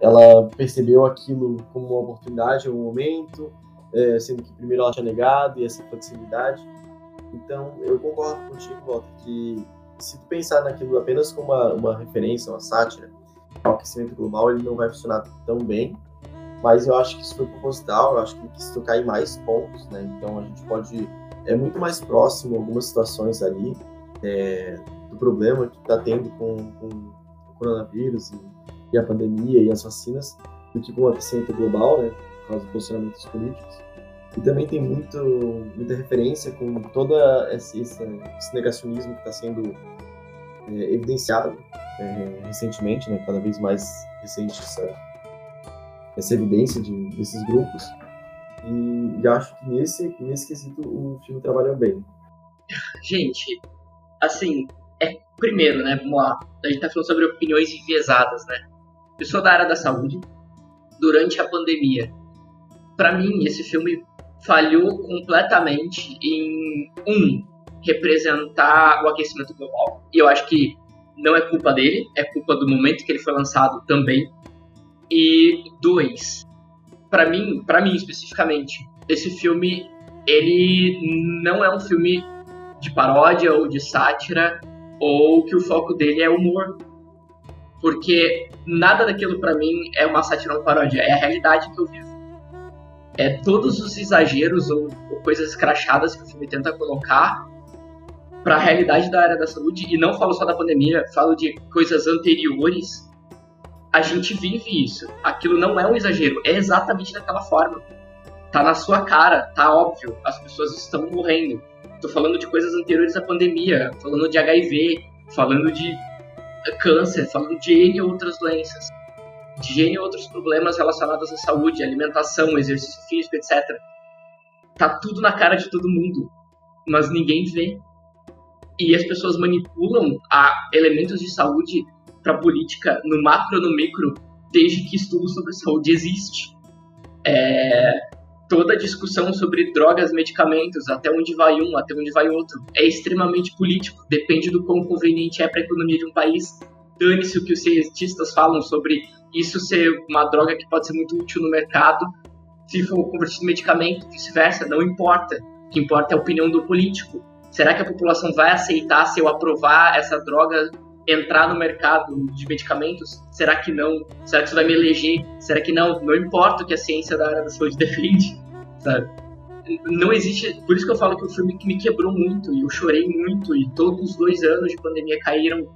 Speaker 3: ela percebeu aquilo como uma oportunidade, um momento, é, sendo que primeiro ela tinha negado e essa flexibilidade. Então eu concordo contigo, Walter, que se tu pensar naquilo apenas como uma, uma referência, uma sátira, o aquecimento global ele não vai funcionar tão bem, mas eu acho que isso foi proposital, eu acho que ele quis tocar em mais pontos, né? Então a gente pode é muito mais próximo algumas situações ali é, do problema que está tendo com, com, o coronavírus e, e, a pandemia e as vacinas do que com o aquecimento global, né? Por causa dos posicionamentos políticos. E também tem muito, muita referência com toda esse, esse, negacionismo que está sendo é, evidenciado é, recentemente, né? Cada vez mais recente essa essa evidência de, desses grupos. E, e, acho que nesse, nesse quesito o filme trabalhou bem. [LAUGHS]
Speaker 2: Gente, assim, é primeiro, né? Vamos lá. A gente tá falando sobre opiniões enviesadas, né? Eu sou da área da saúde durante a pandemia. Para mim, esse filme falhou completamente em um representar o aquecimento global. E eu acho que não é culpa dele, é culpa do momento que ele foi lançado também. E dois, para mim, para mim especificamente, esse filme ele não é um filme de paródia ou de sátira ou que o foco dele é humor. Porque nada daquilo para mim é uma sátira ou paródia, é a realidade que eu vivo. É todos os exageros ou, ou coisas escrachadas que o filme tenta colocar para a realidade da área da saúde e não falo só da pandemia, falo de coisas anteriores a gente vive isso. Aquilo não é um exagero, é exatamente daquela forma. Tá na sua cara, tá óbvio, as pessoas estão morrendo. Tô falando de coisas anteriores à pandemia, falando de HIV, falando de câncer, falando de N outras doenças, de N outros problemas relacionados à saúde, alimentação, exercício físico, etc. Tá tudo na cara de todo mundo, mas ninguém vê. E as pessoas manipulam a elementos de saúde para política no macro no micro desde que estudo sobre saúde existe. É, toda a discussão sobre drogas, medicamentos, até onde vai um, até onde vai outro, é extremamente político. Depende do quão conveniente é para a economia de um país. Dane-se o que os cientistas falam sobre isso ser uma droga que pode ser muito útil no mercado, se for convertido em medicamento, vice-versa, não importa. O que importa é a opinião do político. Será que a população vai aceitar se eu aprovar essa droga entrar no mercado de medicamentos? Será que não? Será que isso vai me eleger? Será que não? Não importa o que a ciência da área da saúde [LAUGHS] defende, sabe? Não existe. Por isso que eu falo que o filme me quebrou muito e eu chorei muito e todos os dois anos de pandemia caíram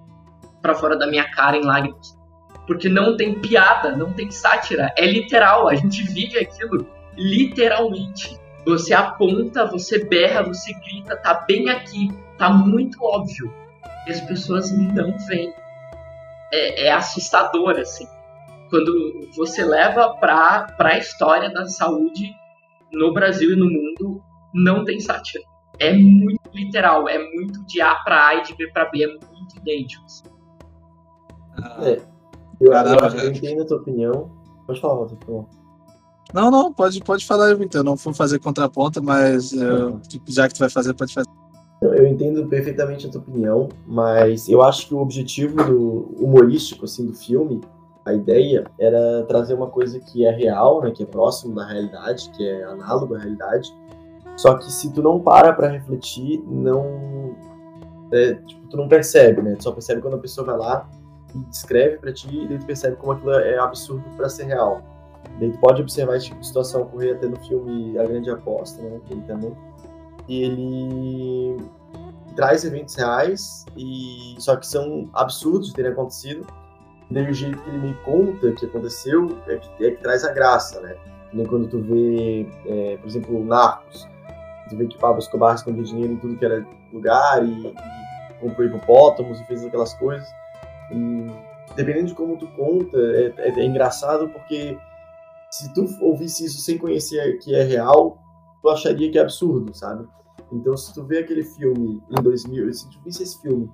Speaker 2: para fora da minha cara em lágrimas. Porque não tem piada, não tem sátira, é literal, a gente vive aquilo literalmente. Você aponta, você berra, você grita, tá bem aqui, tá muito óbvio e as pessoas não veem. É, é assustador, assim. Quando você leva para a história da saúde no Brasil e no mundo, não tem sátira. É muito literal, é muito de A para A e de B para B, é muito idêntico. Assim.
Speaker 3: É, eu, Caramba, eu, eu entendo a tua opinião. Pode falar, Walter, por favor.
Speaker 1: Não, não, pode, pode falar, então. Não vou fazer contraponto, mas uhum. já que tu vai fazer, pode fazer.
Speaker 3: Eu entendo perfeitamente a tua opinião, mas eu acho que o objetivo do humorístico assim do filme, a ideia era trazer uma coisa que é real, né, que é próximo da realidade, que é análogo à realidade. Só que se tu não para para refletir, não é, tipo, tu não percebe, né? Tu só percebe quando a pessoa vai lá descreve para ti e daí tu percebe como aquilo é absurdo para ser real. Daí tu pode observar esse tipo de situação ocorrer até no filme A Grande Aposta, né? Ele também e ele traz eventos reais e só que são absurdos de terem acontecido. E daí o jeito que ele me conta que aconteceu é que, é que traz a graça, né? Nem quando tu vê, é, por exemplo, Narcos, tu vê que Pablo Escobar escondia dinheiro em tudo que era lugar e, e comprou hipopótamos e fez aquelas coisas. E dependendo de como tu conta, é, é, é engraçado porque se tu ouvisse isso sem conhecer que é real, tu acharia que é absurdo, sabe? Então, se tu vê aquele filme em 2000, se tu visse esse filme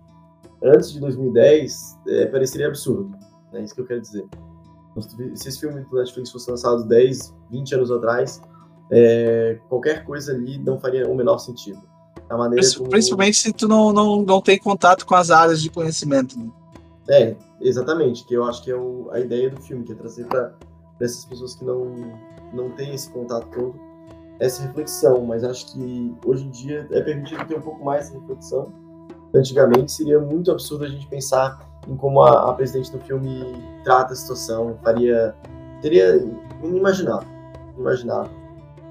Speaker 3: antes de 2010, é, pareceria absurdo. É isso que eu quero dizer. Então, se esse filme do Netflix fosse lançado 10, 20 anos atrás, é, qualquer coisa ali não faria o menor sentido. Maneira como...
Speaker 1: Principalmente se tu não, não, não tem contato com as áreas de conhecimento. Né?
Speaker 3: É, exatamente, que eu acho que é o, a ideia do filme, que é trazer para essas pessoas que não, não têm esse contato todo, essa reflexão, mas acho que hoje em dia é permitido ter um pouco mais de reflexão. Antigamente seria muito absurdo a gente pensar em como a, a presidente do filme trata a situação, faria, teria inimaginável, inimaginável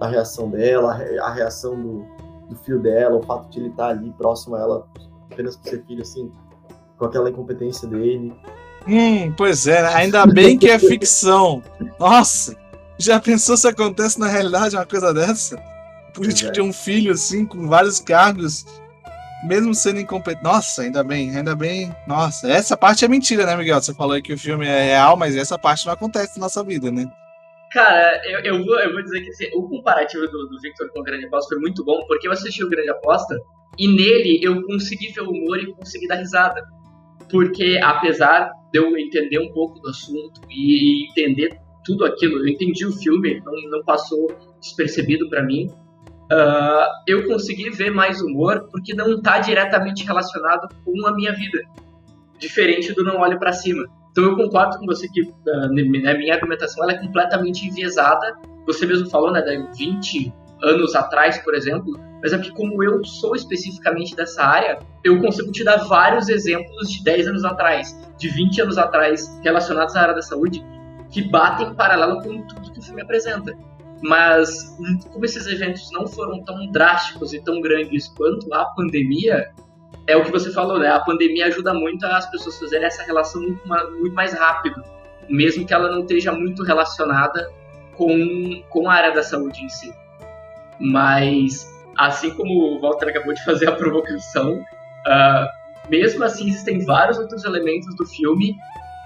Speaker 3: a reação dela, a reação do, do filho dela, o fato de ele estar ali próximo a ela apenas por ser filho, assim, com aquela incompetência dele.
Speaker 1: Hum, pois é, né? ainda bem que é ficção. Nossa, já pensou se acontece na realidade uma coisa dessa? Político é. de um filho, assim, com vários cargos, mesmo sendo incompetente. Nossa, ainda bem, ainda bem. Nossa, essa parte é mentira, né, Miguel? Você falou aí que o filme é real, mas essa parte não acontece na nossa vida, né?
Speaker 2: Cara, eu, eu, vou, eu vou dizer que assim, o comparativo do, do Victor com o Grande Aposta foi muito bom, porque eu assisti o Grande Aposta e nele eu consegui ver o humor e consegui dar risada. Porque apesar de eu entender um pouco do assunto e entender tudo aquilo, eu entendi o filme, não, não passou despercebido para mim, uh, eu consegui ver mais humor porque não está diretamente relacionado com a minha vida. Diferente do Não Olhe para Cima então eu concordo com você que uh, minha argumentação ela é completamente enviesada. Você mesmo falou, né, de 20 anos atrás, por exemplo, mas é que como eu sou especificamente dessa área, eu consigo te dar vários exemplos de 10 anos atrás, de 20 anos atrás, relacionados à área da saúde, que batem em paralelo com tudo que o filme apresenta. Mas como esses eventos não foram tão drásticos e tão grandes quanto a pandemia, é o que você falou, né? A pandemia ajuda muito as pessoas a fazerem essa relação muito mais rápido, mesmo que ela não esteja muito relacionada com, com a área da saúde em si. Mas, assim como o Walter acabou de fazer a provocação, uh, mesmo assim existem vários outros elementos do filme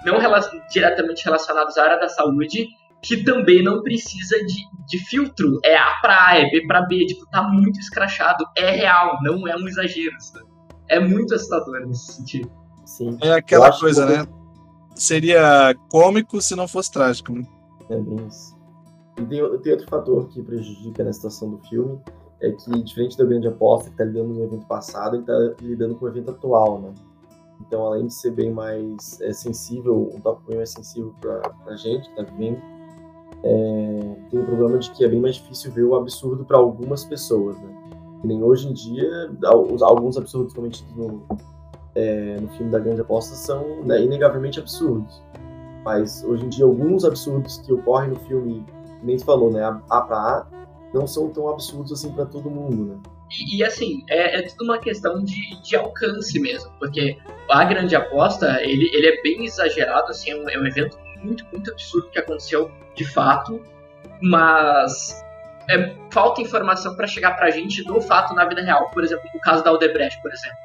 Speaker 2: não rela diretamente relacionados à área da saúde que também não precisa de, de filtro. É A para A, é B para B, tipo, tá muito escrachado. É real, não é um exagero, sabe? é muito assustador nesse sentido.
Speaker 1: Sim. É aquela coisa, que... né? Seria cômico se não fosse trágico. Né?
Speaker 3: É bem isso. E tem, tem, outro fator que prejudica na situação do filme, é que, diferente da grande aposta, que está lidando com o evento passado, ele está lidando com o evento atual, né? Então, além de ser bem mais é, sensível, um tópico bem mais sensível para a gente que está vivendo, é, tem o problema de que é bem mais difícil ver o absurdo para algumas pessoas, né? nem hoje em dia, alguns absurdos cometidos no, é, no filme da Grande Aposta são né, inegavelmente absurdos. Mas hoje em dia, alguns absurdos que ocorrem no filme, nem se falou, né? A pra A, não são tão absurdos assim para todo mundo, né?
Speaker 2: E, e assim, é, é, tudo uma questão de, de alcance mesmo, porque a grande aposta, ele, ele é bem exagerado, assim, é um, é um evento muito, muito absurdo que aconteceu de fato, mas é, falta informação para chegar para a gente do fato na vida real. Por exemplo, o caso da Aldebrecht, por exemplo,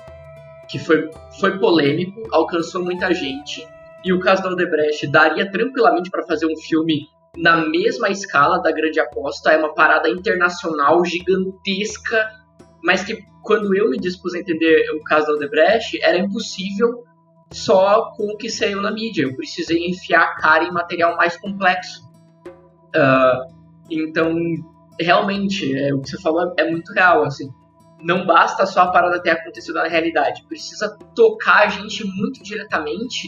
Speaker 2: que foi, foi polêmico, alcançou muita gente. E o caso da Aldebrecht daria tranquilamente para fazer um filme na mesma escala da Grande Aposta. É uma parada internacional gigantesca, mas que quando eu me dispus a entender o caso da Aldebrecht, era impossível só com o que saiu na mídia. Eu precisei enfiar a cara em material mais complexo. Uh, então, realmente, é, o que você falou é, muito real, assim. Não basta só a parada ter acontecido na realidade, precisa tocar a gente muito diretamente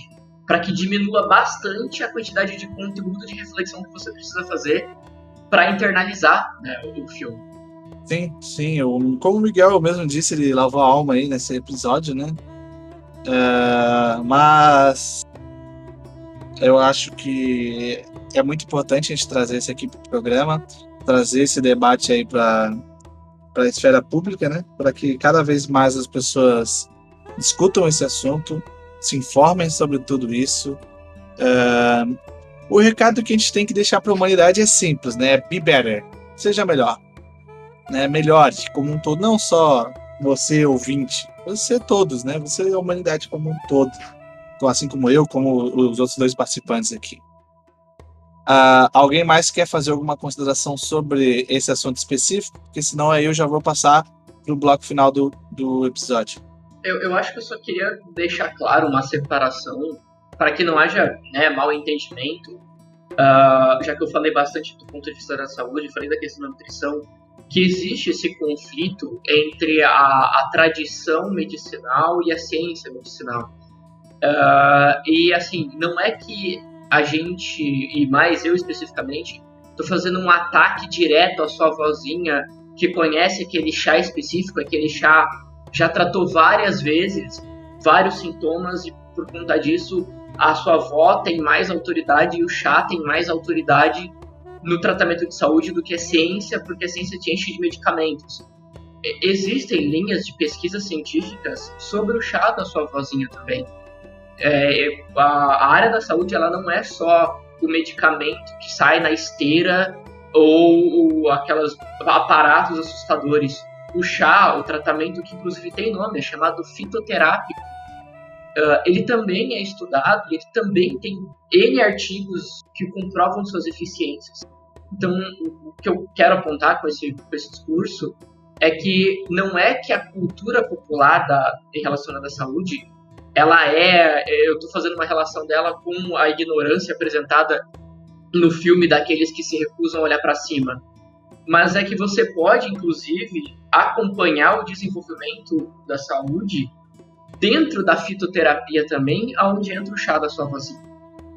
Speaker 2: para que diminua bastante a quantidade de conteúdo de reflexão que você precisa fazer para internalizar né, o, filme.
Speaker 1: Sim, sim. Eu, como o Miguel mesmo disse, ele lavou a alma aí nesse episódio, né? Uh, mas eu acho que é muito importante a gente trazer isso aqui para o programa, trazer esse debate aí para a esfera pública, né? Para que cada vez mais as pessoas discutam esse assunto, se informem sobre tudo isso. Uh, o recado que a gente tem que deixar para a humanidade é simples, né? Be better, seja melhor, né? Melhore como um todo, não só você ouvinte, você todos, né? Você a humanidade como um todo, assim como eu, como os outros dois participantes aqui. Uh, alguém mais quer fazer alguma consideração sobre esse assunto específico? Porque senão aí eu já vou passar para o bloco final do, do episódio.
Speaker 2: Eu, eu acho que eu só queria deixar claro uma separação para que não haja né, mal entendimento, uh, já que eu falei bastante do ponto de vista da saúde, falei da questão da nutrição, que existe esse conflito entre a, a tradição medicinal e a ciência medicinal. Uh, e assim, não é que a gente, e mais eu especificamente, tô fazendo um ataque direto à sua vozinha que conhece aquele chá específico, aquele chá já tratou várias vezes vários sintomas e por conta disso a sua avó tem mais autoridade e o chá tem mais autoridade no tratamento de saúde do que a ciência, porque a ciência te enche de medicamentos. Existem linhas de pesquisa científicas sobre o chá da sua vozinha também. É, a, a, área da saúde ela não é só o medicamento que sai na esteira ou, ou aqueles aparatos assustadores. O chá, o tratamento que inclusive tem nome, é chamado fitoterápico Uh, ele também é estudado e ele também tem N artigos que comprovam suas eficiências. Então, o que eu quero apontar com esse, com esse discurso é que não é que a cultura popular da, relacionada à saúde ela é. Eu estou fazendo uma relação dela com a ignorância apresentada no filme daqueles que se recusam a olhar para cima. Mas é que você pode, inclusive, acompanhar o desenvolvimento da saúde dentro da fitoterapia também, aonde entra o chá da sua vozinha.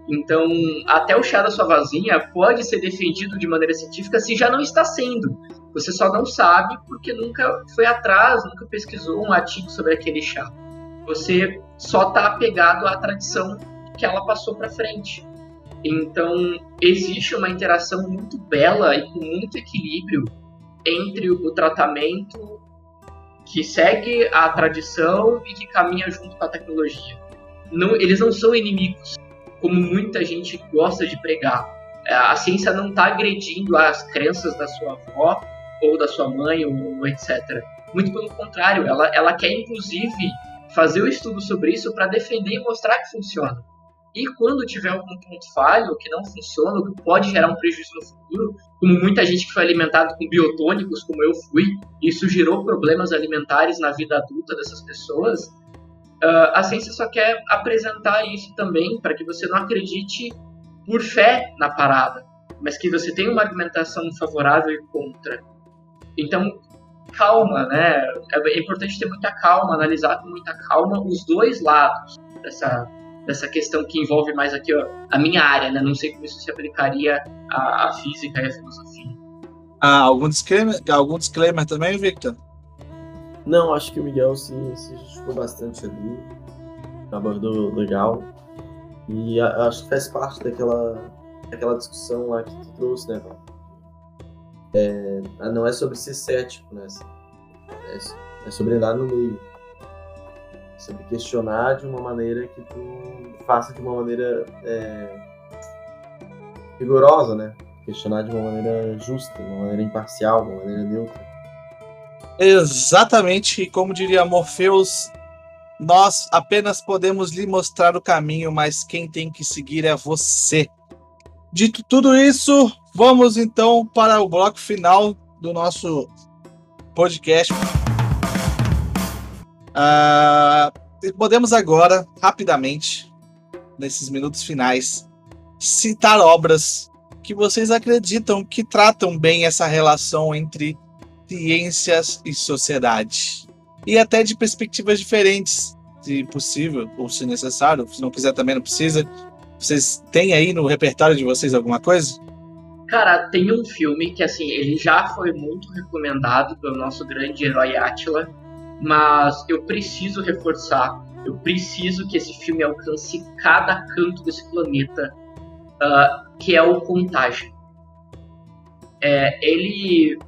Speaker 2: Então, até o chá da sua vozinha pode ser defendido de maneira científica se já não está sendo. Você só não sabe porque nunca foi atrás, nunca pesquisou um artigo sobre aquele chá. Você só está apegado à tradição que ela passou para frente. Então, existe uma interação muito bela e com muito equilíbrio entre o tratamento que segue a tradição e que caminha junto com a tecnologia. Não, eles não são inimigos, como muita gente gosta de pregar. É, a ciência não está agredindo as crenças da sua avó ou da sua mãe ou, etc. Muito pelo contrário, ela, ela quer inclusive fazer o estudo sobre isso para defender e mostrar que funciona. E quando tiver algum ponto falho, que não funciona, que pode gerar um prejuízo no futuro, como muita gente que foi alimentado com biotônicos, como eu fui, isso gerou problemas alimentares na vida adulta dessas pessoas, uh, a ciência só quer apresentar isso também para que você não acredite por fé na parada, mas que você tenha uma argumentação favorável e contra. Então, calma, né? É importante ter muita calma, analisar com muita calma os dois lados dessa dessa questão que envolve mais aqui ó, a minha área, né? Não sei como isso se aplicaria à, à física e à filosofia.
Speaker 1: Ah, algum disclaimer, algum disclaimer também, Victor?
Speaker 3: Não, acho que o Miguel se, se justificou bastante ali, abordou legal. E a, acho que faz parte daquela, daquela discussão lá que tu trouxe, né, É, não é sobre ser cético, né? É, é sobre andar no meio sobre questionar de uma maneira que tu faça de uma maneira é, rigorosa, né? Questionar de uma maneira justa, de uma maneira imparcial, de uma maneira neutra.
Speaker 1: Exatamente, como diria Morpheus, nós apenas podemos lhe mostrar o caminho, mas quem tem que seguir é você. Dito tudo isso, vamos então para o bloco final do nosso podcast. Uh, podemos agora, rapidamente, nesses minutos finais, citar obras que vocês acreditam que tratam bem essa relação entre ciências e sociedade. E até de perspectivas diferentes, se possível, ou se necessário, se não quiser também não precisa. Vocês têm aí no repertório de vocês alguma coisa?
Speaker 2: Cara, tem um filme que assim, ele já foi muito recomendado pelo nosso grande herói Atila, mas eu preciso reforçar, eu preciso que esse filme alcance cada canto desse planeta, uh, que é o Contágio. É, ele,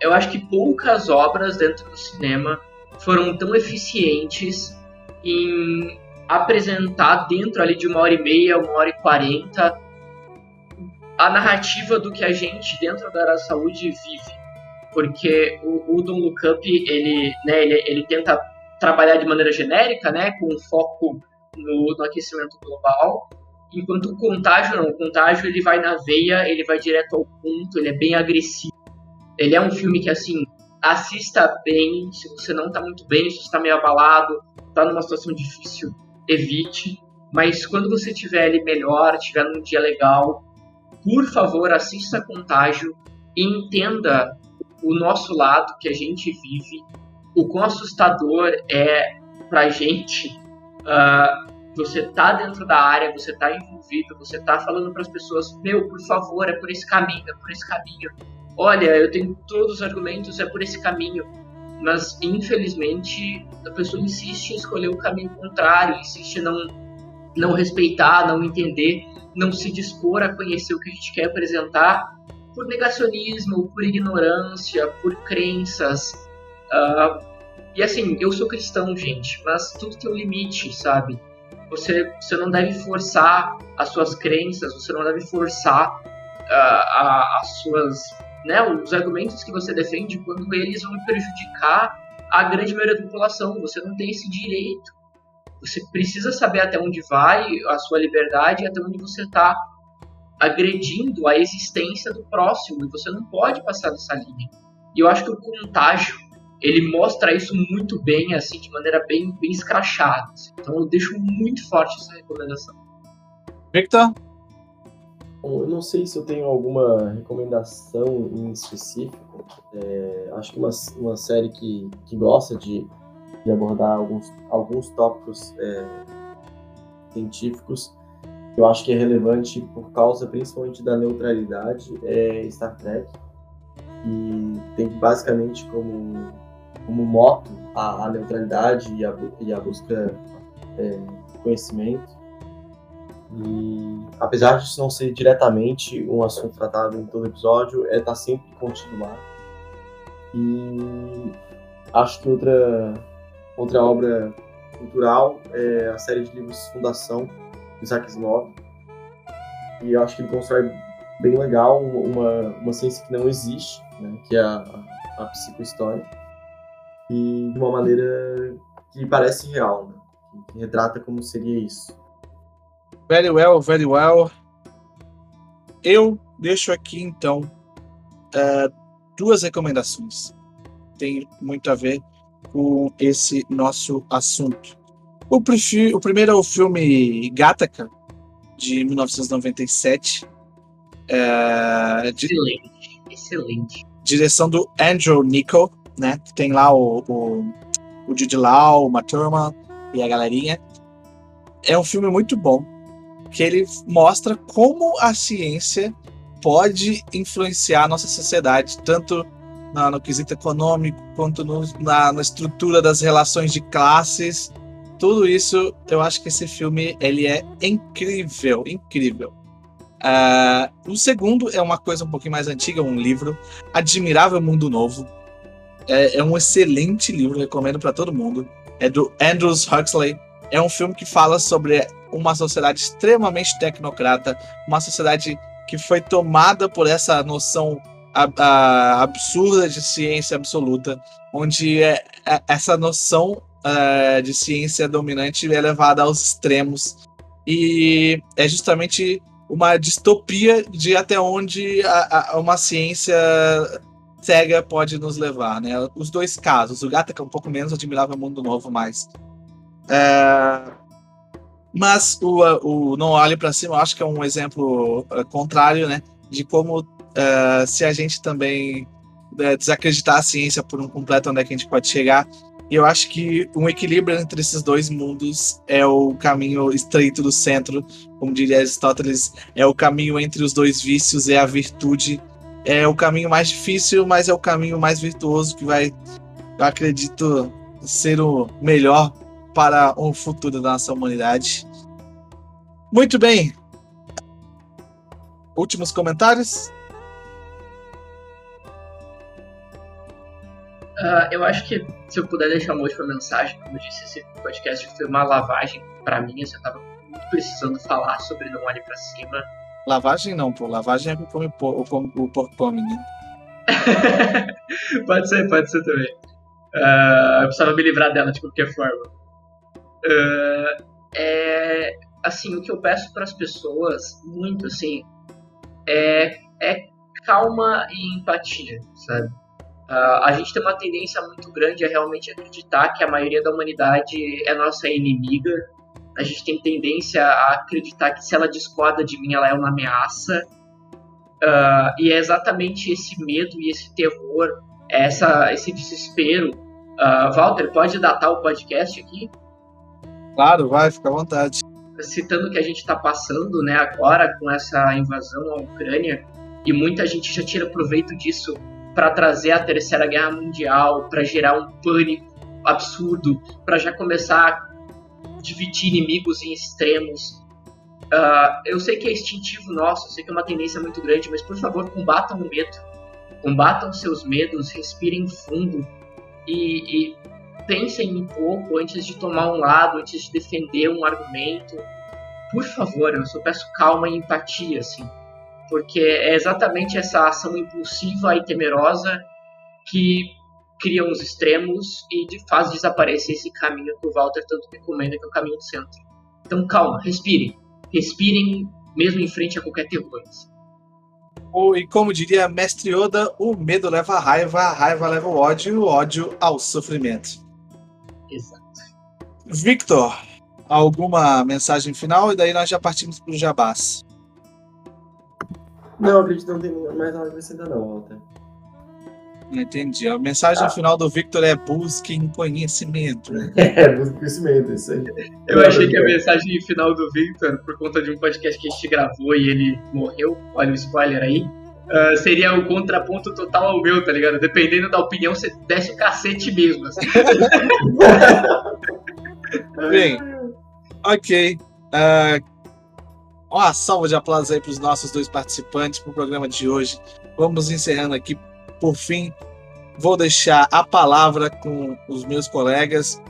Speaker 2: eu acho que poucas obras dentro do cinema foram tão eficientes em apresentar dentro ali de uma hora e meia, uma hora e quarenta, a narrativa do que a gente dentro da área da saúde vive porque o, o Don't Look Up, ele, né, ele, ele tenta trabalhar de maneira genérica, né, com foco no, no aquecimento global, enquanto o contágio não, o contágio ele vai na veia, ele vai direto ao ponto, ele é bem agressivo. Ele é um filme que, assim, assista bem, se você não tá muito bem, se você tá meio abalado, tá numa situação difícil, evite. Mas quando você estiver ali melhor, estiver num dia legal, por favor, assista Contágio e entenda o nosso lado que a gente vive, o quão assustador é pra gente uh, você tá dentro da área, você tá envolvido, você tá falando para as pessoas, meu, por favor, é por esse caminho, é por esse caminho. Olha, eu tenho todos os argumentos, é por esse caminho. Mas, infelizmente, a pessoa insiste em escolher o caminho contrário, insiste em não, não respeitar, não entender, não se dispor a conhecer o que a gente quer apresentar por negacionismo, por ignorância, por crenças. Uh, e assim, eu sou cristão, gente, mas tudo tem um limite, sabe? Você, você não deve forçar as suas crenças, você não deve forçar uh, a, as suas, né, os argumentos que você defende quando eles vão prejudicar a grande maioria da população. Você não tem esse direito. Você precisa saber até onde vai a sua liberdade e até onde você está agredindo a existência do próximo. E você não pode passar dessa linha. E eu acho que o contágio ele mostra isso muito bem, assim, de maneira bem, bem escrachada. Assim. Então eu deixo muito forte essa recomendação.
Speaker 1: Victor?
Speaker 3: Bom, eu não sei se eu tenho alguma recomendação em específico. É, acho que uma, uma série que, que gosta de, de abordar alguns, alguns tópicos é, científicos eu acho que é relevante por causa principalmente da neutralidade é Star Trek e tem basicamente como como moto a, a neutralidade e a, e a busca é, conhecimento. E apesar de não ser diretamente um assunto tratado em todo episódio, é tá sempre contido lá. E acho que outra, outra obra cultural é a série de livros Fundação, Isaac Asimov. E eu acho que ele constrói bem legal uma, uma ciência que não existe, né, que é a, a, psicohistória e de uma maneira que parece real, né? que retrata como seria isso.
Speaker 1: Very well, very well. Eu deixo aqui então uh, duas recomendações. Tem muito a ver com esse nosso assunto. O, o primeiro é o filme Gattaca, de 1997.
Speaker 2: É, de, excelente, excelente.
Speaker 1: Direção do Andrew Niccol né? Tem lá o, o, o Jude Law, uma turma e a galerinha. É um filme muito bom, que ele mostra como a ciência pode influenciar a nossa sociedade, tanto no, no quesito econômico, quanto no, na, na estrutura das relações de classes. Tudo isso, eu acho que esse filme ele é incrível, incrível. Uh, o segundo é uma coisa um pouquinho mais antiga, um livro, Admirável Mundo Novo, é, é um excelente livro, recomendo para todo mundo. É do Andrews Huxley. É um filme que fala sobre uma sociedade extremamente tecnocrata, uma sociedade que foi tomada por essa noção a, a, absurda de ciência absoluta, onde é, é, essa noção uh, de ciência dominante é levada aos extremos. E é justamente uma distopia de até onde a, uma ciência cega pode nos levar, né? Os dois casos. O Gata, que é um pouco menos admirável, Mundo Novo, mais. É... Mas o, o Não Olhe para Cima, eu acho que é um exemplo é, contrário, né? De como, é, se a gente também é, desacreditar a ciência por um completo, onde é que a gente pode chegar. E eu acho que um equilíbrio entre esses dois mundos é o caminho estreito do centro, como diria Aristóteles, é o caminho entre os dois vícios, é a virtude é o caminho mais difícil, mas é o caminho mais virtuoso que vai, eu acredito, ser o melhor para o futuro da nossa humanidade. Muito bem. Últimos comentários?
Speaker 2: Uh, eu acho que se eu puder deixar uma última mensagem, como eu disse, esse podcast foi uma lavagem para mim. Eu estava muito precisando falar sobre Não Olhe para Cima
Speaker 1: Lavagem não, pô. Lavagem é o porco come, né? [LAUGHS]
Speaker 2: pode ser, pode ser também. Uh, eu precisava me livrar dela de qualquer forma. Uh, é, assim, o que eu peço para as pessoas, muito assim, é, é calma e empatia, sabe? Uh, a gente tem uma tendência muito grande a realmente acreditar que a maioria da humanidade é nossa inimiga a gente tem tendência a acreditar que se ela discorda de mim, ela é uma ameaça. Uh, e é exatamente esse medo e esse terror, essa, esse desespero. Uh, Walter, pode datar o podcast aqui?
Speaker 1: Claro, vai, fica à vontade.
Speaker 2: Citando o que a gente está passando né, agora com essa invasão à Ucrânia, e muita gente já tira proveito disso para trazer a Terceira Guerra Mundial, para gerar um pânico absurdo, para já começar a dividir inimigos em extremos. Uh, eu sei que é instintivo nosso, eu sei que é uma tendência muito grande, mas por favor, combatam o medo. Combatam seus medos, respirem fundo e, e pensem um pouco antes de tomar um lado, antes de defender um argumento. Por favor, eu só peço calma e empatia, assim porque é exatamente essa ação impulsiva e temerosa que cria os extremos e faz desaparecer esse caminho que o Walter tanto recomenda, que é o caminho do centro. Então calma, respirem. Respirem mesmo em frente a qualquer terror.
Speaker 1: E como diria Mestre Yoda, o medo leva a raiva, a raiva leva o ódio, o ódio ao sofrimento.
Speaker 2: Exato.
Speaker 1: Victor, alguma mensagem final? E daí nós já partimos para o Jabás.
Speaker 3: Não, acredito que não tem mais nada a acrescentar, não, Walter.
Speaker 1: Entendi. A mensagem ah. final do Victor é busquem conhecimento. [LAUGHS]
Speaker 3: É, busquem conhecimento, isso aí.
Speaker 2: Eu achei que a mensagem final do Victor, por conta de um podcast que a gente gravou e ele morreu, olha o spoiler aí, uh, seria o contraponto total ao meu, tá ligado? Dependendo da opinião, você desce o cacete mesmo. Assim. [LAUGHS]
Speaker 1: Bem, ok. Uh, uma salva de aplausos aí para os nossos dois participantes para o programa de hoje. Vamos encerrando aqui. Por fim, vou deixar a palavra com os meus colegas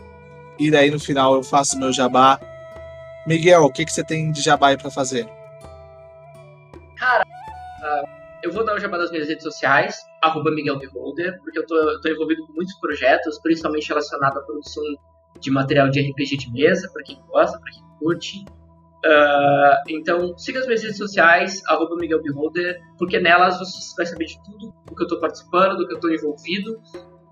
Speaker 1: e daí no final eu faço meu jabá. Miguel, o que, que você tem de jabá aí para fazer?
Speaker 2: Cara, uh, eu vou dar o jabá das minhas redes sociais, arroba Miguel Beholder, porque eu tô, eu tô envolvido com muitos projetos, principalmente relacionado à produção de material de RPG de mesa, para quem gosta, para quem curte. Uh, então, siga as minhas redes sociais, arroba Miguel Beholder, porque nelas você vai saber de tudo do que eu estou participando, do que eu estou envolvido.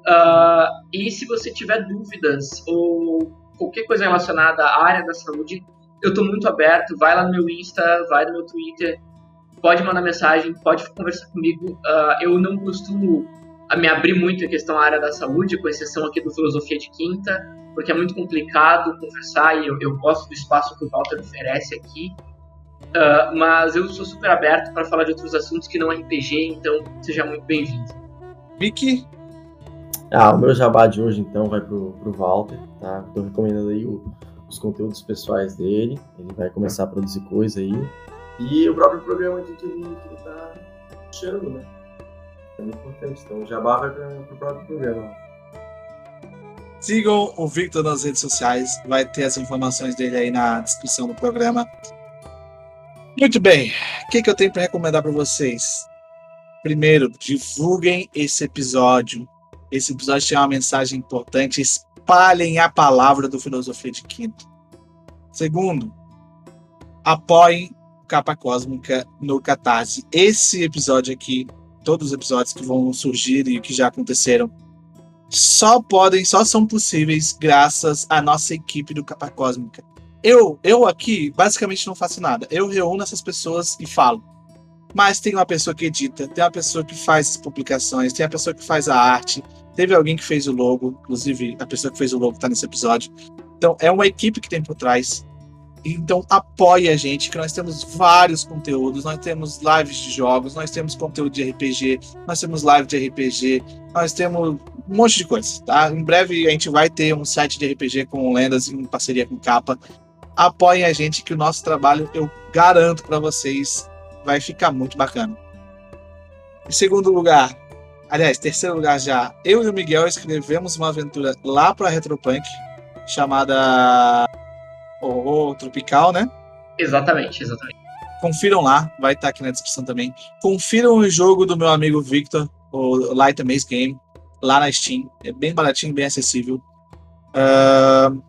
Speaker 2: Uh, e se você tiver dúvidas ou qualquer coisa relacionada à área da saúde, eu estou muito aberto. Vai lá no meu Insta, vai no meu Twitter, pode mandar mensagem, pode conversar comigo. Uh, eu não costumo me abrir muito em questão à área da saúde, com exceção aqui do Filosofia de Quinta porque é muito complicado conversar e eu, eu gosto do espaço que o Walter oferece aqui. Uh, mas eu sou super aberto para falar de outros assuntos que não é RPG, então seja muito bem-vindo.
Speaker 1: Vicky?
Speaker 3: Ah, o meu jabá de hoje então vai pro, pro Walter, tá? Tô recomendando aí o, os conteúdos pessoais dele, ele vai começar a produzir coisa aí. E o próprio programa aqui que ele, que ele tá puxando, né? É muito importante. Então o jabá vai para pro próprio programa.
Speaker 1: Sigam o Victor nas redes sociais, vai ter as informações dele aí na descrição do programa. Muito bem, o que, que eu tenho para recomendar para vocês? Primeiro, divulguem esse episódio. Esse episódio tem uma mensagem importante. Espalhem a palavra do Filosofia de Quinto. Segundo, apoiem Capa Cósmica no Catarse. Esse episódio aqui, todos os episódios que vão surgir e que já aconteceram, só podem, só são possíveis graças à nossa equipe do Capa Cósmica. Eu, eu aqui basicamente não faço nada. Eu reúno essas pessoas e falo. Mas tem uma pessoa que edita, tem uma pessoa que faz as publicações, tem a pessoa que faz a arte, teve alguém que fez o logo, inclusive a pessoa que fez o logo está nesse episódio. Então é uma equipe que tem por trás. Então apoie a gente, que nós temos vários conteúdos, nós temos lives de jogos, nós temos conteúdo de RPG, nós temos live de RPG, nós temos um monte de coisas, tá? Em breve a gente vai ter um site de RPG com lendas em parceria com capa. Apoiem a gente que o nosso trabalho, eu garanto para vocês, vai ficar muito bacana. Em segundo lugar, aliás, terceiro lugar já, eu e o Miguel escrevemos uma aventura lá para Retropunk chamada ou Tropical, né?
Speaker 2: Exatamente, exatamente.
Speaker 1: Confiram lá, vai estar aqui na descrição também. Confiram o jogo do meu amigo Victor, o Light Maze Game, lá na Steam. É bem baratinho, bem acessível. Uh,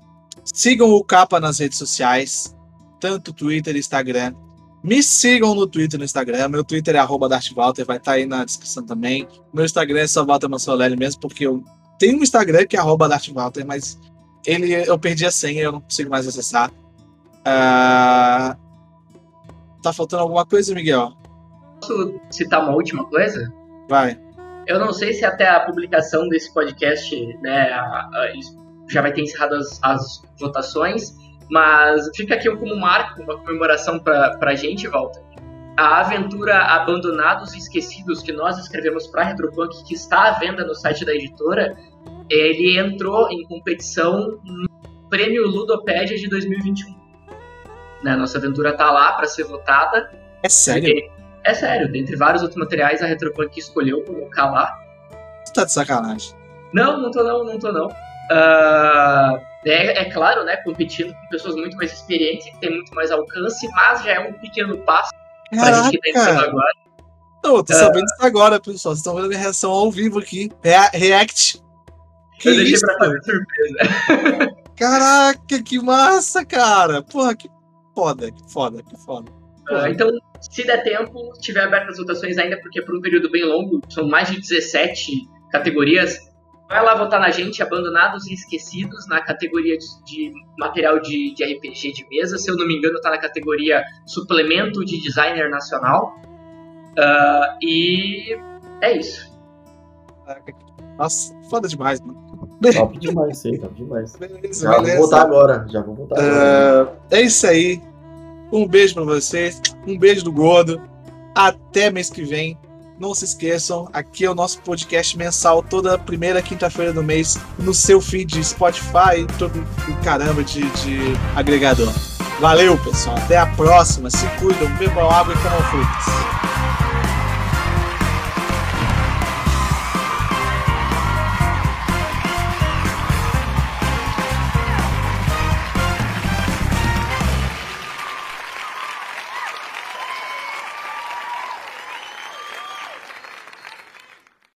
Speaker 1: sigam o Capa nas redes sociais, tanto Twitter e Instagram. Me sigam no Twitter e no Instagram. Meu Twitter é arroba DarthWalter, vai estar aí na descrição também. Meu Instagram é só Walter Mansolelli mesmo, porque eu tenho um Instagram que é arroba DarthWalter, mas ele, eu perdi a senha, eu não consigo mais acessar. Uh... Tá faltando alguma coisa, Miguel?
Speaker 2: Posso citar uma última coisa?
Speaker 1: Vai.
Speaker 2: Eu não sei se até a publicação desse podcast, né, a, a, já vai ter encerrado as, as votações, Mas fica aqui como marco, uma comemoração para a gente, Walter. A aventura Abandonados e Esquecidos, que nós escrevemos para Retropunk, que está à venda no site da editora, ele entrou em competição no Prêmio Ludopédia de 2021. Né, nossa aventura está lá para ser votada.
Speaker 1: É sério?
Speaker 2: É sério, dentre vários outros materiais, a Retropunk escolheu colocar lá.
Speaker 1: Tá de sacanagem.
Speaker 2: Não, não tô não, não tô não. Uh, é, é, claro, né, competindo com pessoas muito mais experientes, que têm muito mais alcance, mas já é um pequeno passo Caraca. pra gente que tá entrando agora.
Speaker 1: Não, eu tô uh, sabendo isso agora, pessoal. Vocês estão vendo a minha reação ao vivo aqui. React.
Speaker 2: Que eu deixei isso, pra fazer surpresa.
Speaker 1: Caraca, que massa, cara. Porra, que foda, que foda, que foda.
Speaker 2: Uh, então, se der tempo, tiver abertas as votações ainda, porque por um período bem longo, são mais de 17 categorias, vai lá votar na gente, Abandonados e Esquecidos, na categoria de, de material de, de, RPG de mesa. Se eu não me engano, tá na categoria Suplemento de Designer Nacional. Uh, e é isso.
Speaker 1: Nossa, foda demais, mano.
Speaker 3: Top demais, sei, top demais. Beleza, já beleza. vou votar agora, já vou votar
Speaker 1: agora. Uh, é isso aí. Um beijo pra vocês, um beijo do Gordo. Até mês que vem. Não se esqueçam, aqui é o nosso podcast mensal toda primeira quinta-feira do mês no seu feed de Spotify, todo o caramba de, de agregador. Valeu, pessoal. Até a próxima. Se cuidam, bebam água e comam frutas.